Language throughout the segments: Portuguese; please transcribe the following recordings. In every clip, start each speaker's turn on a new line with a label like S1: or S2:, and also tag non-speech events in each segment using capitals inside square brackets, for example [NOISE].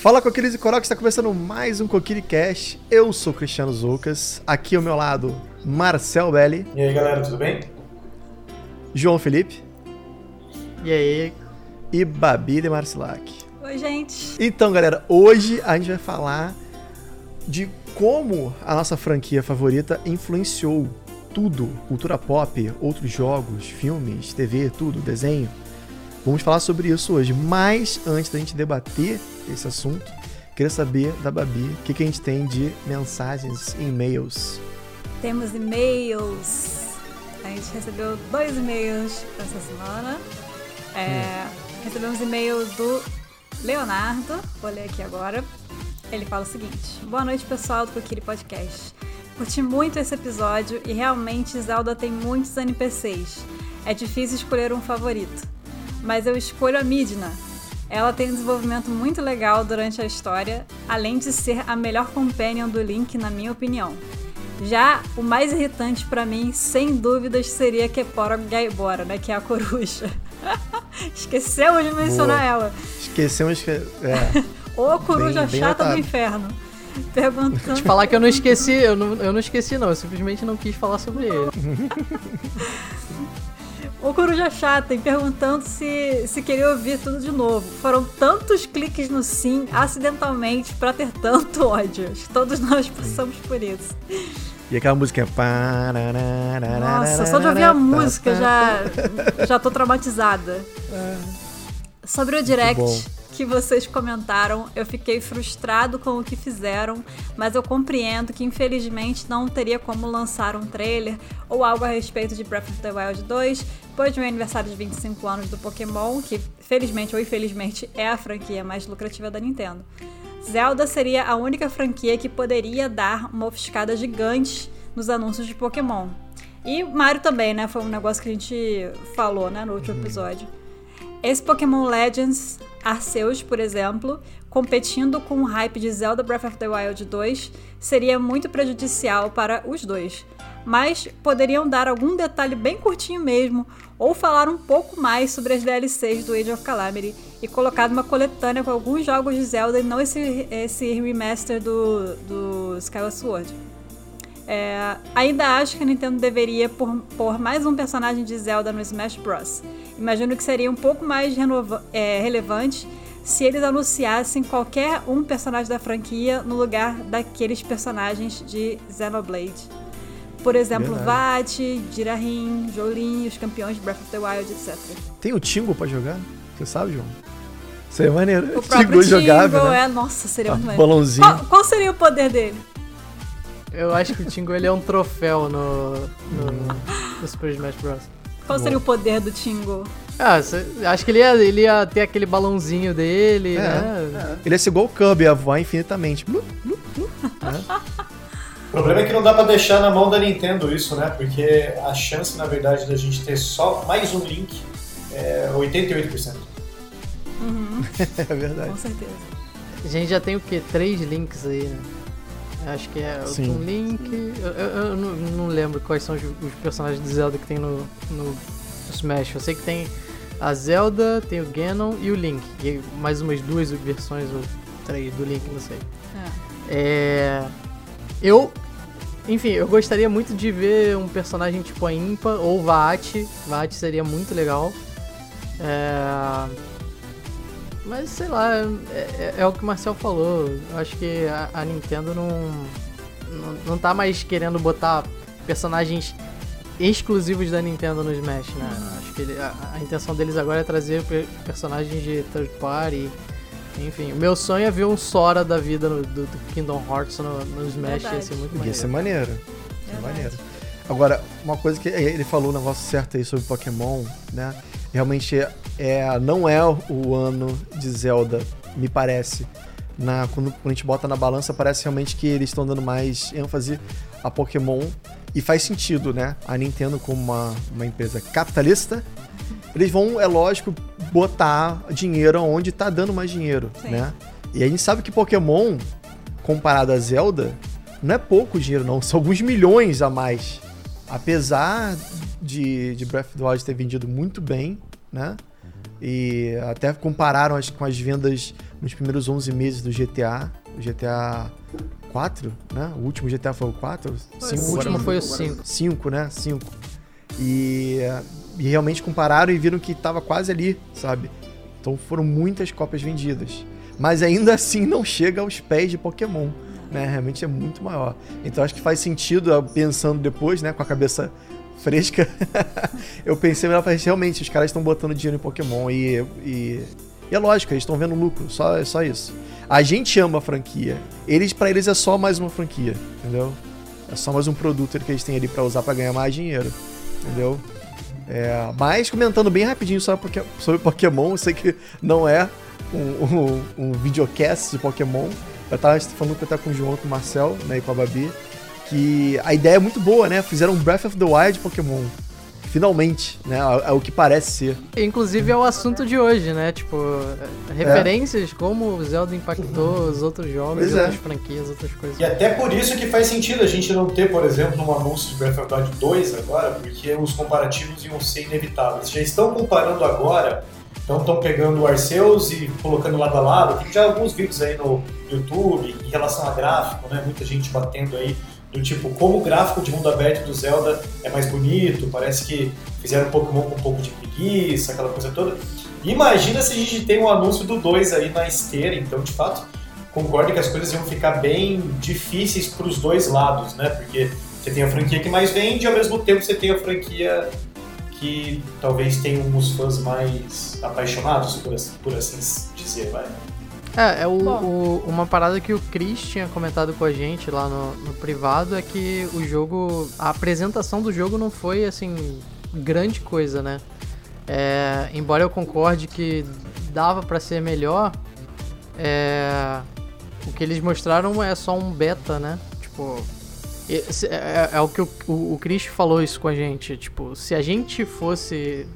S1: Fala Coqueiros e Coroques, está começando mais um Coquiri Cash. Eu sou Cristiano Zoucas, aqui ao meu lado Marcel Belli.
S2: E aí galera, tudo bem?
S1: João Felipe.
S3: E aí?
S1: E Babi de Marcilac.
S4: Oi, gente.
S1: Então, galera, hoje a gente vai falar de como a nossa franquia favorita influenciou tudo, cultura pop, outros jogos, filmes, TV, tudo, desenho. Vamos falar sobre isso hoje, mas antes da gente debater esse assunto, queria saber da Babi o que, que a gente tem de mensagens e e-mails.
S4: Temos e-mails. A gente recebeu dois e-mails essa semana. É, hum. Recebemos e-mail do Leonardo, vou ler aqui agora. Ele fala o seguinte: Boa noite, pessoal do Kokiri Podcast. Curti muito esse episódio e realmente Zelda tem muitos NPCs. É difícil escolher um favorito. Mas eu escolho a Midna, ela tem um desenvolvimento muito legal durante a história, além de ser a melhor companion do Link, na minha opinião. Já o mais irritante para mim, sem dúvidas, seria Kepora Gaibora, né? Que é a coruja. [LAUGHS] Esquecemos de mencionar Boa. ela.
S1: Esquecemos que. É.
S4: Ô coruja bem, bem chata notado. do inferno. Perguntando.
S3: Te falar que eu não esqueci, eu não, eu não esqueci, não. Eu simplesmente não quis falar sobre ele. [LAUGHS]
S4: o Coruja Chata e perguntando se, se queria ouvir tudo de novo. Foram tantos cliques no sim acidentalmente para ter tanto ódio. Todos nós passamos por isso.
S1: E aquela música.
S4: Nossa, só de ouvir a música já, já tô traumatizada. Sobre o direct que vocês comentaram, eu fiquei frustrado com o que fizeram, mas eu compreendo que infelizmente não teria como lançar um trailer ou algo a respeito de Breath of the Wild 2, depois do meu aniversário de 25 anos do Pokémon, que felizmente ou infelizmente é a franquia mais lucrativa da Nintendo. Zelda seria a única franquia que poderia dar uma ofuscada gigante nos anúncios de Pokémon. E Mario também, né? Foi um negócio que a gente falou, né, no último uhum. episódio. Esse Pokémon Legends Arceus, por exemplo, competindo com o hype de Zelda Breath of the Wild 2, seria muito prejudicial para os dois. Mas poderiam dar algum detalhe bem curtinho mesmo, ou falar um pouco mais sobre as DLCs do Age of Calamity e colocar uma coletânea com alguns jogos de Zelda e não esse, esse remaster do, do Skyward Sword. É, ainda acho que a Nintendo deveria pôr, pôr, mais um personagem de Zelda no Smash Bros. Imagino que seria um pouco mais é, relevante se eles anunciassem qualquer um personagem da franquia no lugar daqueles personagens de Xenoblade. Por exemplo, Verdade. Vat, Jirahin, Jolin, os campeões de Breath of the Wild, etc.
S1: Tem o Tingo pra jogar? Você sabe, João? Seria maneiro.
S4: O [LAUGHS] Tingo jogável, né? é, nossa, seria ah, muito maneiro.
S1: Balãozinho.
S4: Qual, qual seria o poder dele?
S3: Eu acho que o Tingo ele é um troféu no, no, no Super Smash Bros.
S4: Qual seria o poder do Tingo?
S3: Ah, acho que ele ia, ele ia ter aquele balãozinho dele, é,
S1: né? É. Ele ia ser igual o Kirby, ia voar infinitamente. Blu, blu,
S2: blu, é. O problema é que não dá pra deixar na mão da Nintendo isso, né? Porque a chance, na verdade, da gente ter só mais um Link é 88%.
S4: Uhum. [LAUGHS]
S1: é verdade.
S4: Com certeza.
S3: A gente já tem o quê? Três links aí, né? Acho que é o um Link. Eu, eu, eu não, não, lembro quais são os, os, personagens de Zelda que tem no, no Smash. Eu sei que tem a Zelda, tem o Ganon e o Link. E mais umas duas versões ou três do Link, não sei. É. é. Eu. Enfim, eu gostaria muito de ver um personagem tipo a Impa ou Vaat. Vaat seria muito legal. É mas sei lá, é, é, é, o que o Marcel falou. Eu acho que a, a Nintendo não, não, não tá mais querendo botar personagens exclusivos da Nintendo no Smash, né? Acho que ele, a, a, intenção deles agora é trazer personagens de third party. Enfim, o meu sonho é ver um Sora da vida no, do, do, Kingdom Hearts no, no Smash, Verdade. ia ser muito maneiro.
S1: Ia ser maneiro. Ia ser maneiro. Agora, uma coisa que ele falou um negócio certo aí sobre Pokémon, né? Realmente é, não é o ano de Zelda, me parece. Na, quando, a gente bota na balança, parece realmente que eles estão dando mais ênfase a Pokémon. E faz sentido, né? A Nintendo, como uma, uma empresa capitalista, eles vão, é lógico, botar dinheiro onde tá dando mais dinheiro, Sim. né? E a gente sabe que Pokémon, comparado a Zelda, não é pouco dinheiro, não. São alguns milhões a mais. Apesar de, de Breath of the Wild ter vendido muito bem, né? E até compararam as, com as vendas nos primeiros 11 meses do GTA, o GTA 4, né? O último GTA foi o 4?
S3: Cinco, o último foi o 5.
S1: 5, né? 5. E, e realmente compararam e viram que estava quase ali, sabe? Então foram muitas cópias vendidas. Mas ainda assim não chega aos pés de Pokémon. Né? Realmente é muito maior. Então acho que faz sentido, pensando depois, né, com a cabeça fresca, [LAUGHS] eu pensei melhor, realmente, os caras estão botando dinheiro em Pokémon e, e, e é lógico, eles estão vendo lucro, só, é só isso. A gente ama a franquia, eles para eles é só mais uma franquia, entendeu? É só mais um produto que eles têm ali para usar para ganhar mais dinheiro, entendeu? É, mas comentando bem rapidinho sobre, sobre Pokémon, eu sei que não é um, um, um videocast de Pokémon. Eu tava falando que eu tava com o João, com o Marcel, né, e com a Babi que a ideia é muito boa, né? Fizeram um Breath of the Wild Pokémon. Finalmente, né? É, é o que parece ser.
S3: Inclusive é o assunto de hoje, né? Tipo, referências, é. como o Zelda impactou os outros jogos, pois outras é. franquias, outras coisas.
S2: E até por isso que faz sentido a gente não ter, por exemplo, um anúncio de Breath of the Wild 2 agora, porque os comparativos iam ser inevitáveis. Já estão comparando agora, então estão pegando o Arceus e colocando lado a lado. Tem já alguns vídeos aí no YouTube em relação a gráfico, né? Muita gente batendo aí do tipo, como o gráfico de mundo aberto do Zelda é mais bonito, parece que fizeram Pokémon com um pouco de preguiça, aquela coisa toda. imagina se a gente tem um anúncio do 2 aí na esteira, então de fato concordo que as coisas iam ficar bem difíceis para os dois lados, né? Porque você tem a franquia que mais vende e ao mesmo tempo você tem a franquia que talvez tenha uns fãs mais apaixonados, por assim, por assim dizer, vai.
S3: É, é o, o, uma parada que o Chris tinha comentado com a gente lá no, no, privado é que o jogo. A apresentação do jogo não foi assim. grande coisa, né? É, embora eu concorde que dava para ser melhor, é, o que eles mostraram é só um beta, né? Tipo. É, é, é o que o, o, o Chris falou isso com a gente. Tipo, se a gente fosse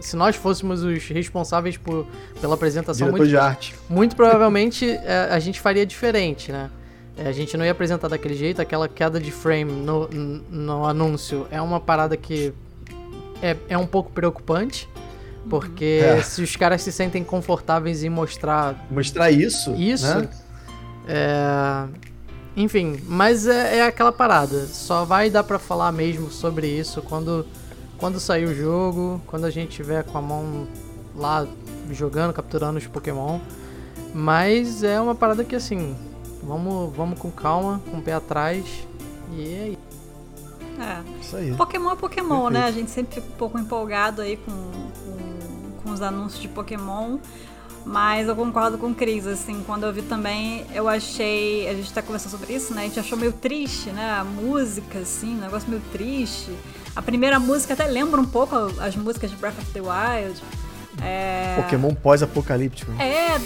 S3: se nós fôssemos os responsáveis por, pela apresentação,
S1: muito, de arte.
S3: muito provavelmente [LAUGHS] é, a gente faria diferente, né? É, a gente não ia apresentar daquele jeito, aquela queda de frame no, no anúncio é uma parada que é, é um pouco preocupante. Porque é. se os caras se sentem confortáveis em mostrar.
S1: Mostrar isso?
S3: Isso. Né? É, enfim, mas é, é, aquela parada. Só vai dar para falar mesmo sobre isso quando quando sair o jogo, quando a gente tiver com a mão lá jogando, capturando os Pokémon. Mas é uma parada que assim, vamos, vamos com calma, com o pé atrás. E é
S4: aí. É. Isso aí. Pokémon é Pokémon, Perfeito. né? A gente sempre fica um pouco empolgado aí com, com, com os anúncios de Pokémon. Mas eu concordo com o Cris, assim, quando eu vi também, eu achei. A gente tá conversando sobre isso, né? A gente achou meio triste, né? A música, assim, um negócio meio triste. A primeira música até lembra um pouco as músicas de Breath of the Wild. É...
S1: Pokémon pós-apocalíptico.
S4: É,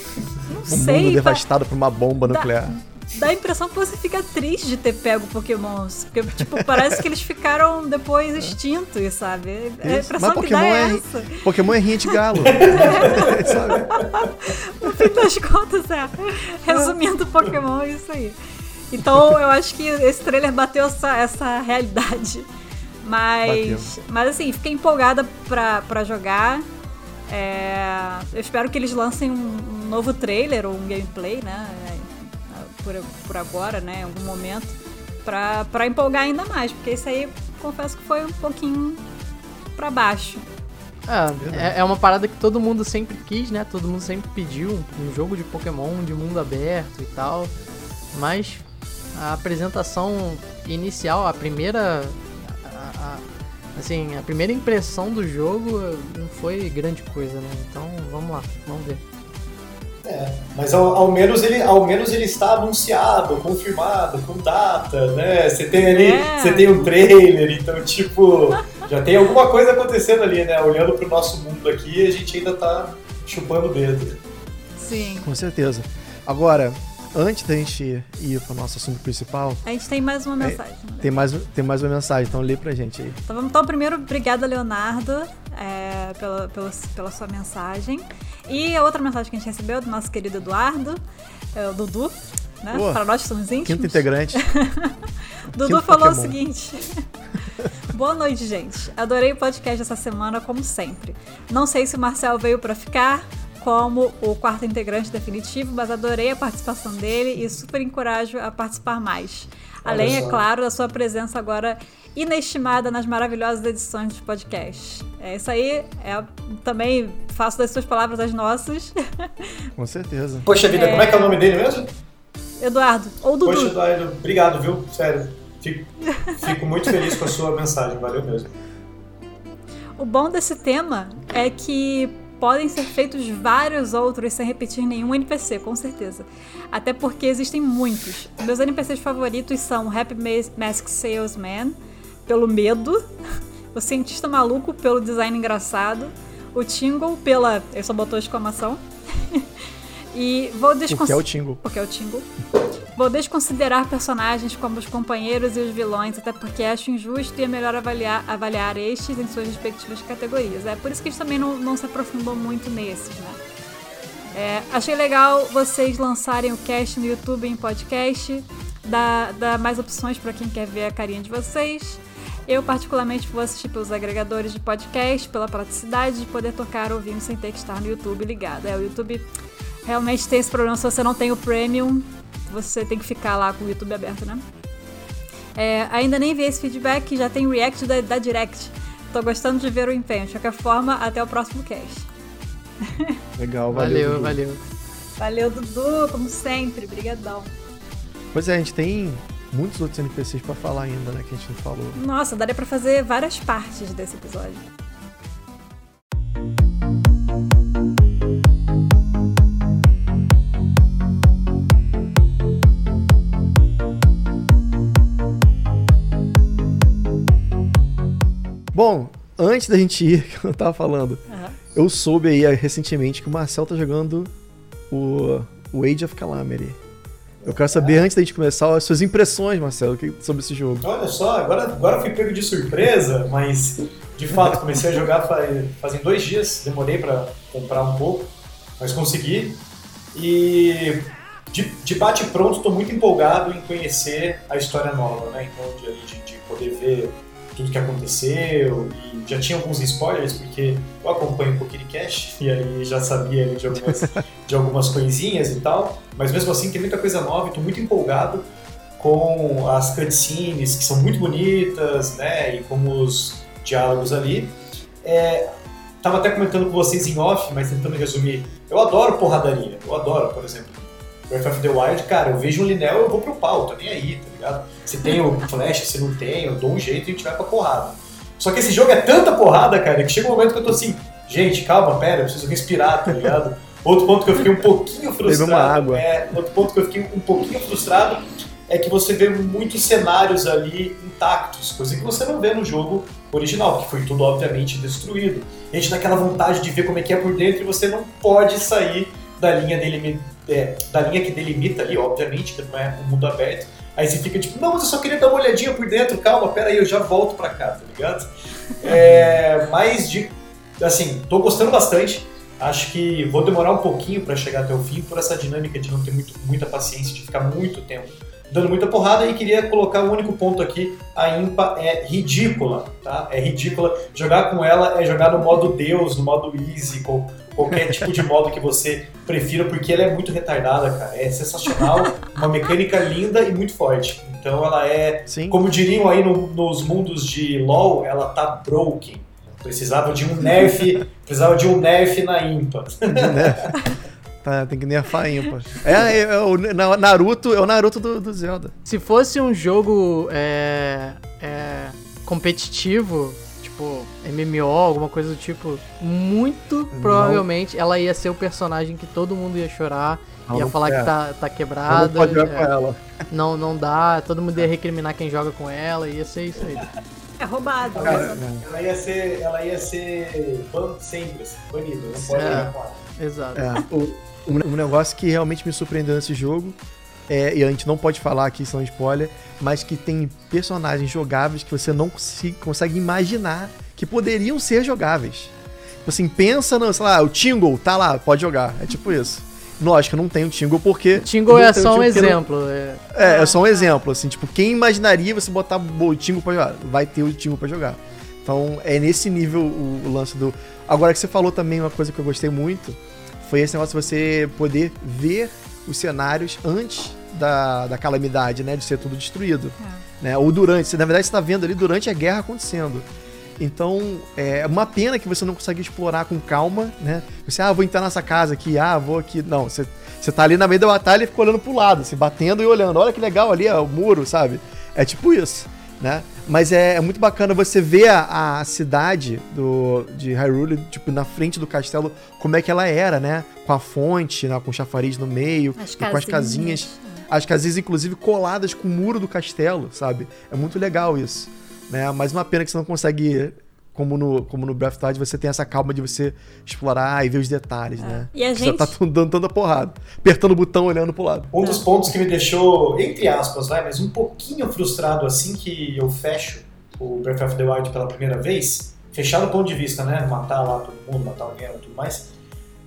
S4: não
S1: um
S4: sei.
S1: Um mundo devastado por uma bomba
S4: dá,
S1: nuclear.
S4: Dá a impressão que você fica triste de ter pego Pokémons. Porque, tipo, parece que eles ficaram depois extintos, sabe? É a impressão Mas
S1: Pokémon
S4: que dá
S1: é,
S4: é essa.
S1: Pokémon é rinha de galo. [LAUGHS]
S4: no fim das contas, é. Resumindo, Pokémon é isso aí. Então, eu acho que esse trailer bateu essa, essa realidade mas, mas assim, fiquei empolgada pra, pra jogar. É, eu espero que eles lancem um, um, novo trailer ou um gameplay, né? Por, por agora, né? Em algum momento. Pra empolgar ainda mais, porque isso aí confesso que foi um pouquinho pra baixo.
S3: É, é, é uma parada que todo mundo sempre quis, né? Todo mundo sempre pediu um jogo de Pokémon de mundo aberto e tal. Mas a apresentação inicial, a primeira assim, a primeira impressão do jogo não foi grande coisa, né? Então vamos lá, vamos ver.
S2: É, mas ao, ao, menos ele, ao menos ele está anunciado, confirmado, com data, né? Você tem ali, é. você tem um trailer, então tipo, já tem alguma coisa acontecendo ali, né? Olhando para o nosso mundo aqui, a gente ainda está chupando o dedo.
S4: Sim.
S1: Com certeza. Agora, antes da gente ir para o nosso assunto principal.
S4: A gente tem mais uma mensagem.
S1: É, tem, mais, tem mais uma mensagem, então lê pra gente aí.
S4: Então vamos então primeiro, obrigada Leonardo é, pela, pela, pela sua mensagem. E a outra mensagem que a gente recebeu do nosso querido Eduardo, é o Dudu, né? Para nós que somos íntimos.
S1: Quinto integrante. [LAUGHS]
S4: Dudu Quinto falou Pokémon. o seguinte. [LAUGHS] Boa noite, gente. Adorei o podcast essa semana, como sempre. Não sei se o Marcel veio para ficar como o quarto integrante definitivo, mas adorei a participação dele e super encorajo a participar mais. Além, é claro, da sua presença agora inestimada nas maravilhosas edições de podcast. É isso aí. É, também faço das suas palavras as nossas. [LAUGHS]
S1: Com certeza.
S2: Poxa vida, é... como é que é o nome dele mesmo?
S4: Eduardo, ou Dudu.
S2: Poxa, Eduardo, obrigado, viu? Sério. Fico, fico muito feliz com a sua mensagem, valeu mesmo.
S4: O bom desse tema é que podem ser feitos vários outros sem repetir nenhum NPC, com certeza. Até porque existem muitos. Meus NPCs favoritos são Happy Mask Salesman, pelo medo, [LAUGHS] o Cientista Maluco, pelo design engraçado, o Tingle, pela. Ele só botou exclamação. [LAUGHS] e vou desconsiderar. Porque
S1: é o Tingle.
S4: Porque é o Tingle. Vou desconsiderar personagens como os companheiros e os vilões, até porque acho injusto e é melhor avaliar, avaliar estes em suas respectivas categorias. É por isso que a gente também não, não se aprofundou muito nesses, né? É, achei legal vocês lançarem o cast no YouTube em podcast, dar, dar mais opções para quem quer ver a carinha de vocês. Eu, particularmente, vou assistir pelos agregadores de podcast, pela praticidade de poder tocar ouvindo sem ter que estar no YouTube ligado. É, o YouTube realmente tem esse problema se você não tem o Premium você tem que ficar lá com o YouTube aberto, né? É, ainda nem vi esse feedback, já tem react da, da Direct. Tô gostando de ver o empenho. De qualquer forma, até o próximo cast. [LAUGHS]
S1: Legal, valeu.
S3: Valeu, valeu.
S4: Valeu, Dudu, como sempre. Brigadão.
S1: Pois é, a gente tem muitos outros NPCs para falar ainda, né, que a gente não falou.
S4: Nossa, daria para fazer várias partes desse episódio.
S1: Bom, antes da gente ir, [LAUGHS] que eu tava falando, uhum. eu soube aí eh, recentemente que o Marcel tá jogando o, o Age of Calamity. Eu quero saber, é. antes da gente começar, as suas impressões, Marcelo, sobre esse jogo.
S2: Olha só, agora, agora eu fui pego de surpresa, mas de fato comecei a jogar faz, fazem dois dias, demorei para comprar um pouco, mas consegui. E de, de bate pronto, estou muito empolgado em conhecer a história nova, né? Então, de, de, de poder ver tudo que aconteceu e já tinha alguns spoilers porque eu acompanho o PokerCast e aí já sabia de algumas, [LAUGHS] de algumas coisinhas e tal, mas mesmo assim tem muita coisa nova e estou muito empolgado com as cutscenes que são muito bonitas, né, e com os diálogos ali. É, tava até comentando com vocês em off, mas tentando resumir, eu adoro porradaria, eu adoro, por exemplo, Breath of the Wild, cara, eu vejo um Linel, eu vou pro pau, tô nem aí, tá ligado? Se tem o flash, se não tem, eu dou um jeito e a gente vai pra porrada. Só que esse jogo é tanta porrada, cara, que chega um momento que eu tô assim, gente, calma, pera, eu preciso respirar, tá ligado? [LAUGHS] Outro ponto que eu fiquei um pouquinho frustrado.
S1: uma água.
S2: É, outro ponto que eu fiquei um pouquinho frustrado é que você vê muitos cenários ali intactos, coisa que você não vê no jogo original, que foi tudo obviamente destruído. a gente dá aquela vontade de ver como é que é por dentro e você não pode sair da linha é, da linha que delimita ali, obviamente, que não é um mundo aberto. Aí você fica tipo, não, mas eu só queria dar uma olhadinha por dentro, calma, pera aí, eu já volto pra cá, tá ligado? [LAUGHS] É, mas, de, assim, tô gostando bastante. Acho que vou demorar um pouquinho para chegar até o fim por essa dinâmica de não ter muito, muita paciência, de ficar muito tempo dando muita porrada e queria colocar o um único ponto aqui, a Impa é ridícula, tá? É ridícula. Jogar com ela é jogar no modo Deus, no modo Easy, com qualquer tipo de modo que você prefira, porque ela é muito retardada, cara. É sensacional, uma mecânica linda e muito forte. Então ela é, Sim. como diriam aí no, nos mundos de LoL, ela tá broken. Precisava de um nerf, precisava de um nerf na Impa.
S1: Tá, tem que nerfar ímpar. É, é, é, o Naruto, é o Naruto do, do Zelda.
S3: Se fosse um jogo é, é, competitivo, tipo MMO, alguma coisa do tipo, muito não. provavelmente ela ia ser o personagem que todo mundo ia chorar, não, ia não falar que tá, tá quebrada. Não
S1: pode jogar com é. ela.
S3: Não, não dá, todo mundo ia recriminar quem joga com ela, ia ser isso aí.
S4: É roubado.
S2: Ela, ela ia ser, ela ia ser ban sempre, banida, não pode é, jogar com ela.
S3: Exato.
S1: É, o, um, negócio que realmente me surpreendeu nesse jogo, é, e a gente não pode falar aqui, são spoiler, mas que tem personagens jogáveis que você não se, consegue imaginar que poderiam ser jogáveis. Tipo assim, pensa no, sei lá, o Tingle tá lá, pode jogar. É tipo isso. Lógico, não tem o Tingle porque.
S3: Tingle é só um exemplo. É...
S1: é, é só um exemplo, assim, tipo, quem imaginaria você botar o Tingle pra jogar? Vai ter o Tingle pra jogar. Então é nesse nível o, o, lance do. Agora que você falou também uma coisa que eu gostei muito, foi esse negócio de você poder ver os cenários antes da, da calamidade, né? De ser tudo destruído. É. Né? Ou durante. na verdade, você tá vendo ali durante a guerra acontecendo. Então, é uma pena que você não consegue explorar com calma, né? Você, ah, vou entrar nessa casa aqui, ah, vou aqui. Não, você, você tá ali na meio da batalha e fica olhando pro lado, se batendo e olhando. Olha que legal ali, ó, o muro, sabe? É tipo isso, né? Mas é, é muito bacana você ver a, a, cidade do, de Hyrule, tipo, na frente do castelo, como é que ela era, né? Com a fonte, né? com o chafariz no meio, com as casinhas. As casinhas, inclusive, coladas com o muro do castelo, sabe? É muito legal isso. Né? Mas uma pena que você não consegue como no, como no Breath of the Wild, você tem essa calma de você explorar e ver os detalhes, é. né?
S4: E a
S1: você
S4: gente...
S1: tá dando tanta porrada, apertando o botão, olhando pro lado.
S2: Um dos pontos que me deixou, entre aspas, vai, mas um pouquinho frustrado assim que eu fecho o Breath of the Wild pela primeira vez, fechar do ponto de vista, né? Matar lá todo mundo, matar alguém e tudo mais,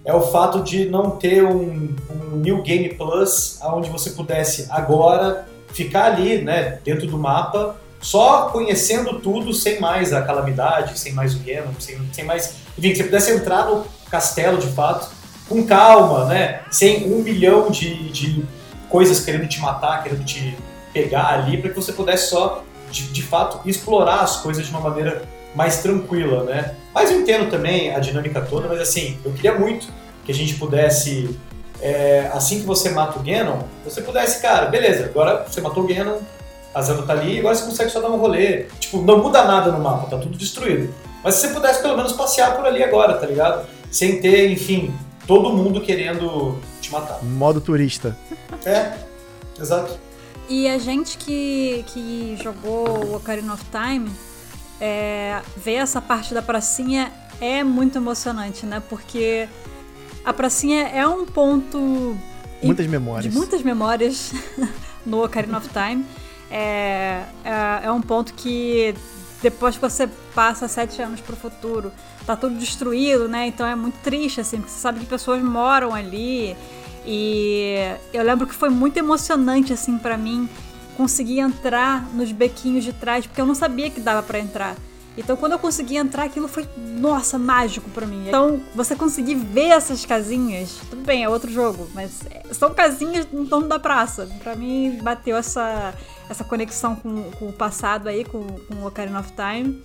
S2: é o fato de não ter um, um New Game Plus onde você pudesse agora ficar ali, né, dentro do mapa só conhecendo tudo sem mais a calamidade, sem mais o Ganon, sem, sem mais. Enfim, que você pudesse entrar no castelo de fato, com calma, né? Sem um milhão de, de coisas querendo te matar, querendo te pegar ali, para que você pudesse só, de, de fato, explorar as coisas de uma maneira mais tranquila, né? Mas eu entendo também a dinâmica toda, mas assim, eu queria muito que a gente pudesse, é, assim que você mata o Ganon, você pudesse, cara, beleza, agora você matou o Ganon, a Zelda tá ali e agora você consegue só dar um rolê. Tipo, não muda nada no mapa, tá tudo destruído. Mas se você pudesse pelo menos passear por ali agora, tá ligado? Sem ter, enfim, todo mundo querendo te matar.
S1: Modo turista.
S2: É, exato.
S4: E a gente que, que jogou o Ocarina of Time, é, ver essa parte da pracinha é muito emocionante, né? Porque a pracinha é um ponto.
S1: Muitas memórias.
S4: De muitas memórias [LAUGHS] no Ocarina of Time é, é, é um ponto que depois que você passa sete anos pro futuro, tá tudo destruído, né? Então é muito triste, assim, porque você sabe que pessoas moram ali. E eu lembro que foi muito emocionante, assim, para mim, conseguir entrar nos bequinhos de trás, porque eu não sabia que dava para entrar. Então, quando eu consegui entrar, aquilo foi, nossa, mágico para mim. Então, você conseguir ver essas casinhas, tudo bem, é outro jogo, mas são casinhas no torno da praça. Para mim, bateu essa, essa conexão com, com o passado aí, com, com o Ocarina of Time.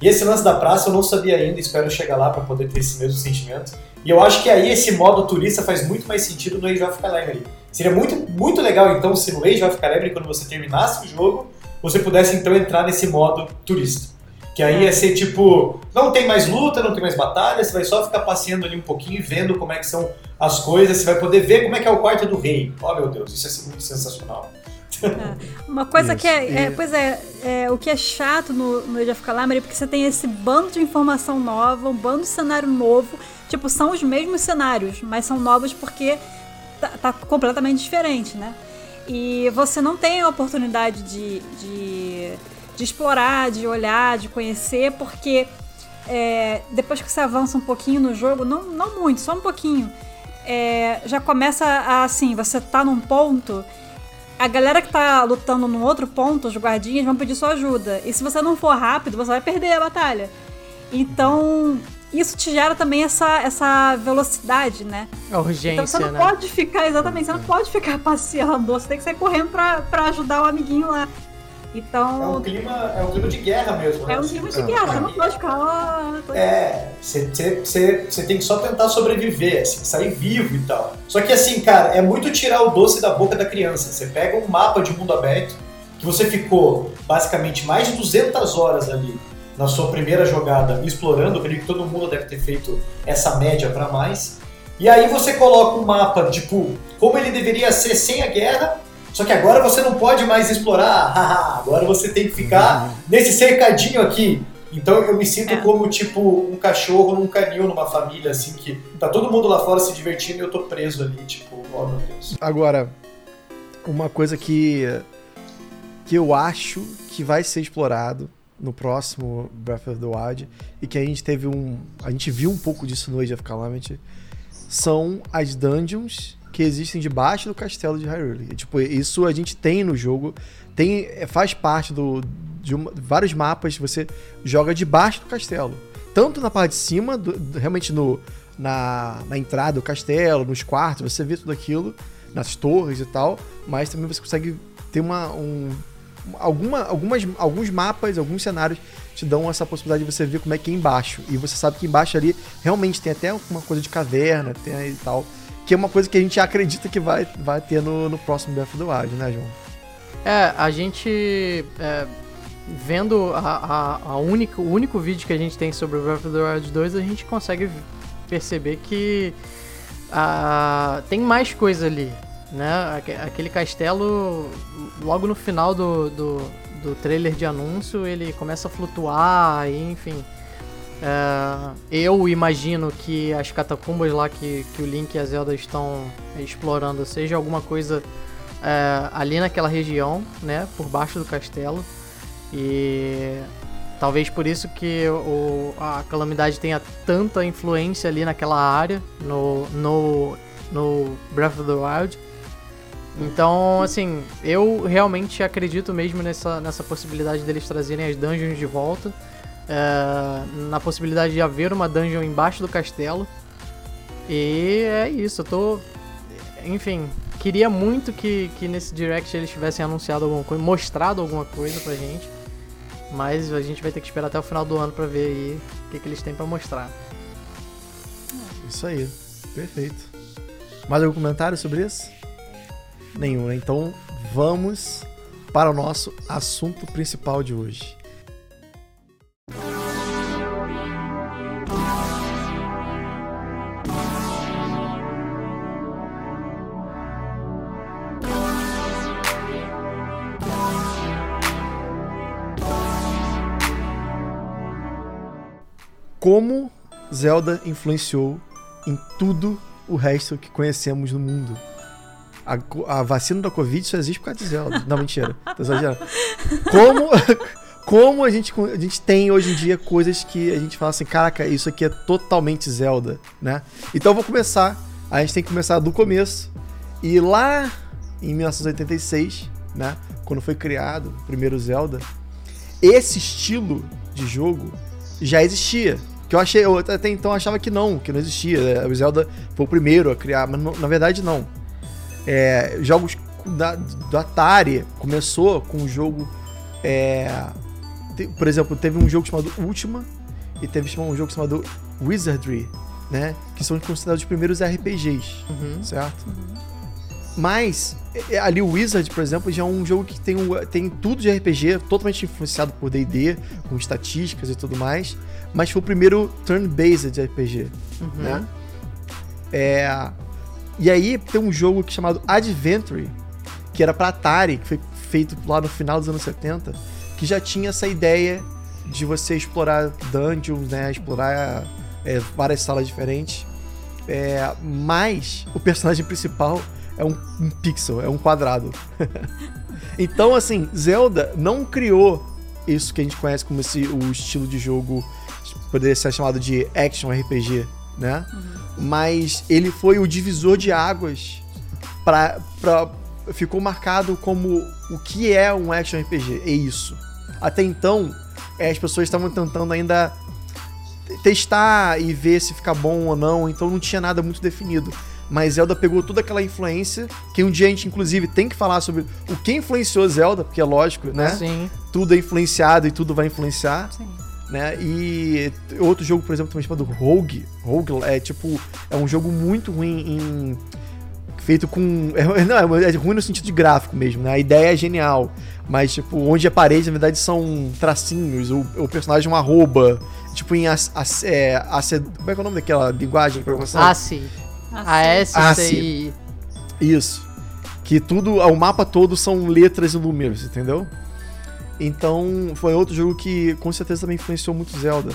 S2: E esse lance da praça eu não sabia ainda, espero chegar lá para poder ter esse mesmo sentimento. E eu acho que aí esse modo turista faz muito mais sentido no Age of Calamity. Seria muito, muito legal então se no Age of Calamity, quando você terminasse o jogo, você pudesse então entrar nesse modo turista. Que aí ia ser tipo, não tem mais luta, não tem mais batalha, você vai só ficar passeando ali um pouquinho e vendo como é que são as coisas, você vai poder ver como é que é o quarto do rei. Oh meu Deus, isso ser muito sensacional.
S4: É. Uma coisa isso. que é, é, Pois é, é, o que é chato no, no Age of Calamity é porque você tem esse bando de informação nova, um bando de cenário novo. Tipo, são os mesmos cenários, mas são novos porque tá, tá completamente diferente, né? E você não tem a oportunidade de, de de explorar, de olhar, de conhecer, porque é, depois que você avança um pouquinho no jogo, não, não muito, só um pouquinho, é, já começa a, assim, você tá num ponto, a galera que tá lutando num outro ponto, os guardinhas, vão pedir sua ajuda. E se você não for rápido, você vai perder a batalha. Então, isso te gera também essa, essa velocidade, né?
S3: A urgência,
S4: então você não
S3: né?
S4: pode ficar, exatamente, você não pode ficar [LAUGHS] passeando, você tem que sair correndo pra, pra ajudar o amiguinho lá. Então.
S2: É um clima, é um clima de guerra mesmo.
S4: Né? É um clima de guerra, você não pode ficar.
S2: É, você tem que só tentar sobreviver, assim, sair vivo e tal. Só que assim, cara, é muito tirar o doce da boca da criança. Você pega um mapa de mundo aberto, que você ficou basicamente mais de 200 horas ali na sua primeira jogada explorando, eu acredito que todo mundo deve ter feito essa média para mais. E aí você coloca um mapa, tipo, como ele deveria ser sem a guerra, só que agora você não pode mais explorar, [LAUGHS] agora você tem que ficar nesse cercadinho aqui. Então eu me sinto é. como tipo um cachorro num canil numa família, assim, que tá todo mundo lá fora se divertindo e eu tô preso ali, tipo, oh meu Deus.
S1: Agora, uma coisa que, que eu acho que vai ser explorado, no próximo Breath of the Wild e que a gente teve um, a gente viu um pouco disso no Age of Calamity, são as dungeons que existem debaixo do castelo de Hyrule. tipo, isso a gente tem no jogo, tem faz parte do de uma, vários mapas você joga debaixo do castelo. Tanto na parte de cima, do, do, realmente no, na, na entrada do castelo, nos quartos, você vê tudo aquilo, nas torres e tal, mas também você consegue ter uma, um, alguma, algumas, alguns mapas, alguns cenários te dão essa possibilidade de você ver como é que é embaixo. E você sabe que embaixo ali realmente tem até uma coisa de caverna, tem e tal. Que é uma coisa que a gente acredita que vai, vai ter no, no próximo Breath of the Wild, né, João?
S3: É, a gente. É, vendo a, a, a única, o único vídeo que a gente tem sobre Breath of the Wild 2, a gente consegue perceber que a, tem mais coisa ali. Né? Aquele castelo, logo no final do, do, do trailer de anúncio, ele começa a flutuar, e, enfim. É, eu imagino que as catacumbas lá que, que o Link e a Zelda estão explorando seja alguma coisa é, ali naquela região, né? Por baixo do castelo. E talvez por isso que o, a calamidade tenha tanta influência ali naquela área, no, no, no Breath of the Wild. Então, assim, eu realmente acredito mesmo nessa, nessa possibilidade deles trazerem as dungeons de volta. É, na possibilidade de haver uma dungeon embaixo do castelo. E é isso, eu tô. Enfim, queria muito que, que nesse direct eles tivessem anunciado alguma coisa, mostrado alguma coisa pra gente. Mas a gente vai ter que esperar até o final do ano para ver aí o que, que eles têm para mostrar.
S1: Isso aí, perfeito. Mais algum comentário sobre isso? Nenhum, né? Então vamos para o nosso assunto principal de hoje. como Zelda influenciou em tudo o resto que conhecemos no mundo. A, a vacina da Covid só existe por causa de Zelda. Não, mentira. Tô exagerando. Como, [LAUGHS] como a, gente, a gente tem hoje em dia coisas que a gente fala assim, caraca, isso aqui é totalmente Zelda, né? Então eu vou começar. A gente tem que começar do começo. E lá em 1986, né? Quando foi criado o primeiro Zelda, esse estilo de jogo já existia. Que eu achei, eu até então achava que não, que não existia. É, o Zelda foi o primeiro a criar, mas na verdade não. É, jogos da, do Atari começou com um jogo. É, te, por exemplo, teve um jogo chamado Ultima e teve um jogo chamado Wizardry, né? Que são considerados os primeiros RPGs, uhum. certo? Uhum. Mas é, ali o Wizard, por exemplo, já é um jogo que tem, tem tudo de RPG, totalmente influenciado por D&D, com estatísticas e tudo mais mas foi o primeiro turn-based RPG, uhum. né? É, e aí tem um jogo chamado Adventure, que era para Atari, que foi feito lá no final dos anos 70, que já tinha essa ideia de você explorar dungeons, né? Explorar é, várias salas diferentes. É, mas o personagem [LAUGHS] principal é um, um pixel, é um quadrado. [LAUGHS] então, assim, Zelda não criou isso que a gente conhece como esse, o estilo de jogo poderia ser chamado de action RPG, né? Uhum. Mas ele foi o divisor de águas para ficou marcado como o que é um action RPG, é isso. Até então, é, as pessoas estavam tentando ainda testar e ver se fica bom ou não, então não tinha nada muito definido. Mas Zelda pegou toda aquela influência, que um dia a gente, inclusive, tem que falar sobre o que influenciou Zelda, porque é lógico, né?
S3: Sim.
S1: Tudo é influenciado e tudo vai influenciar. Sim né? E outro jogo, por exemplo, também chamado Rogue. Rogue é tipo. É um jogo muito ruim em. Feito com. É, [LAUGHS] não, é ruim no sentido de gráfico mesmo, né? A ideia é genial. Mas, tipo, onde a parede, na verdade, são tracinhos, o, o personagem é uma arroba. Tipo, em as, as, é, as, Como é que é o nome daquela linguagem de programação?
S3: ASCII. ASCII.
S1: Isso. Que tudo. O mapa todo são letras e números, entendeu? Então, foi outro jogo que com certeza também influenciou muito Zelda.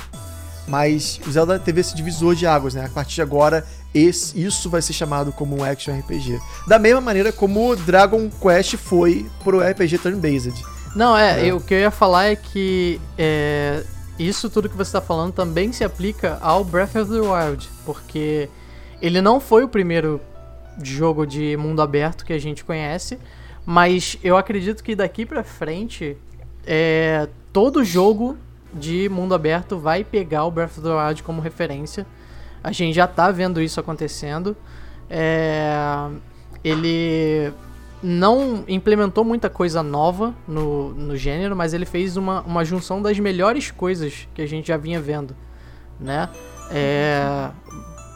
S1: Mas o Zelda teve esse divisor de águas, né? A partir de agora, esse, isso vai ser chamado como um action RPG. Da mesma maneira como Dragon Quest foi pro RPG turn-based.
S3: Não, é, é. o que eu ia falar é que é, isso tudo que você está falando também se aplica ao Breath of the Wild, porque ele não foi o primeiro jogo de mundo aberto que a gente conhece, mas eu acredito que daqui para frente é, todo jogo de mundo aberto vai pegar o Breath of the Wild como referência. A gente já tá vendo isso acontecendo. É, ele não implementou muita coisa nova no, no gênero, mas ele fez uma, uma junção das melhores coisas que a gente já vinha vendo, né? É,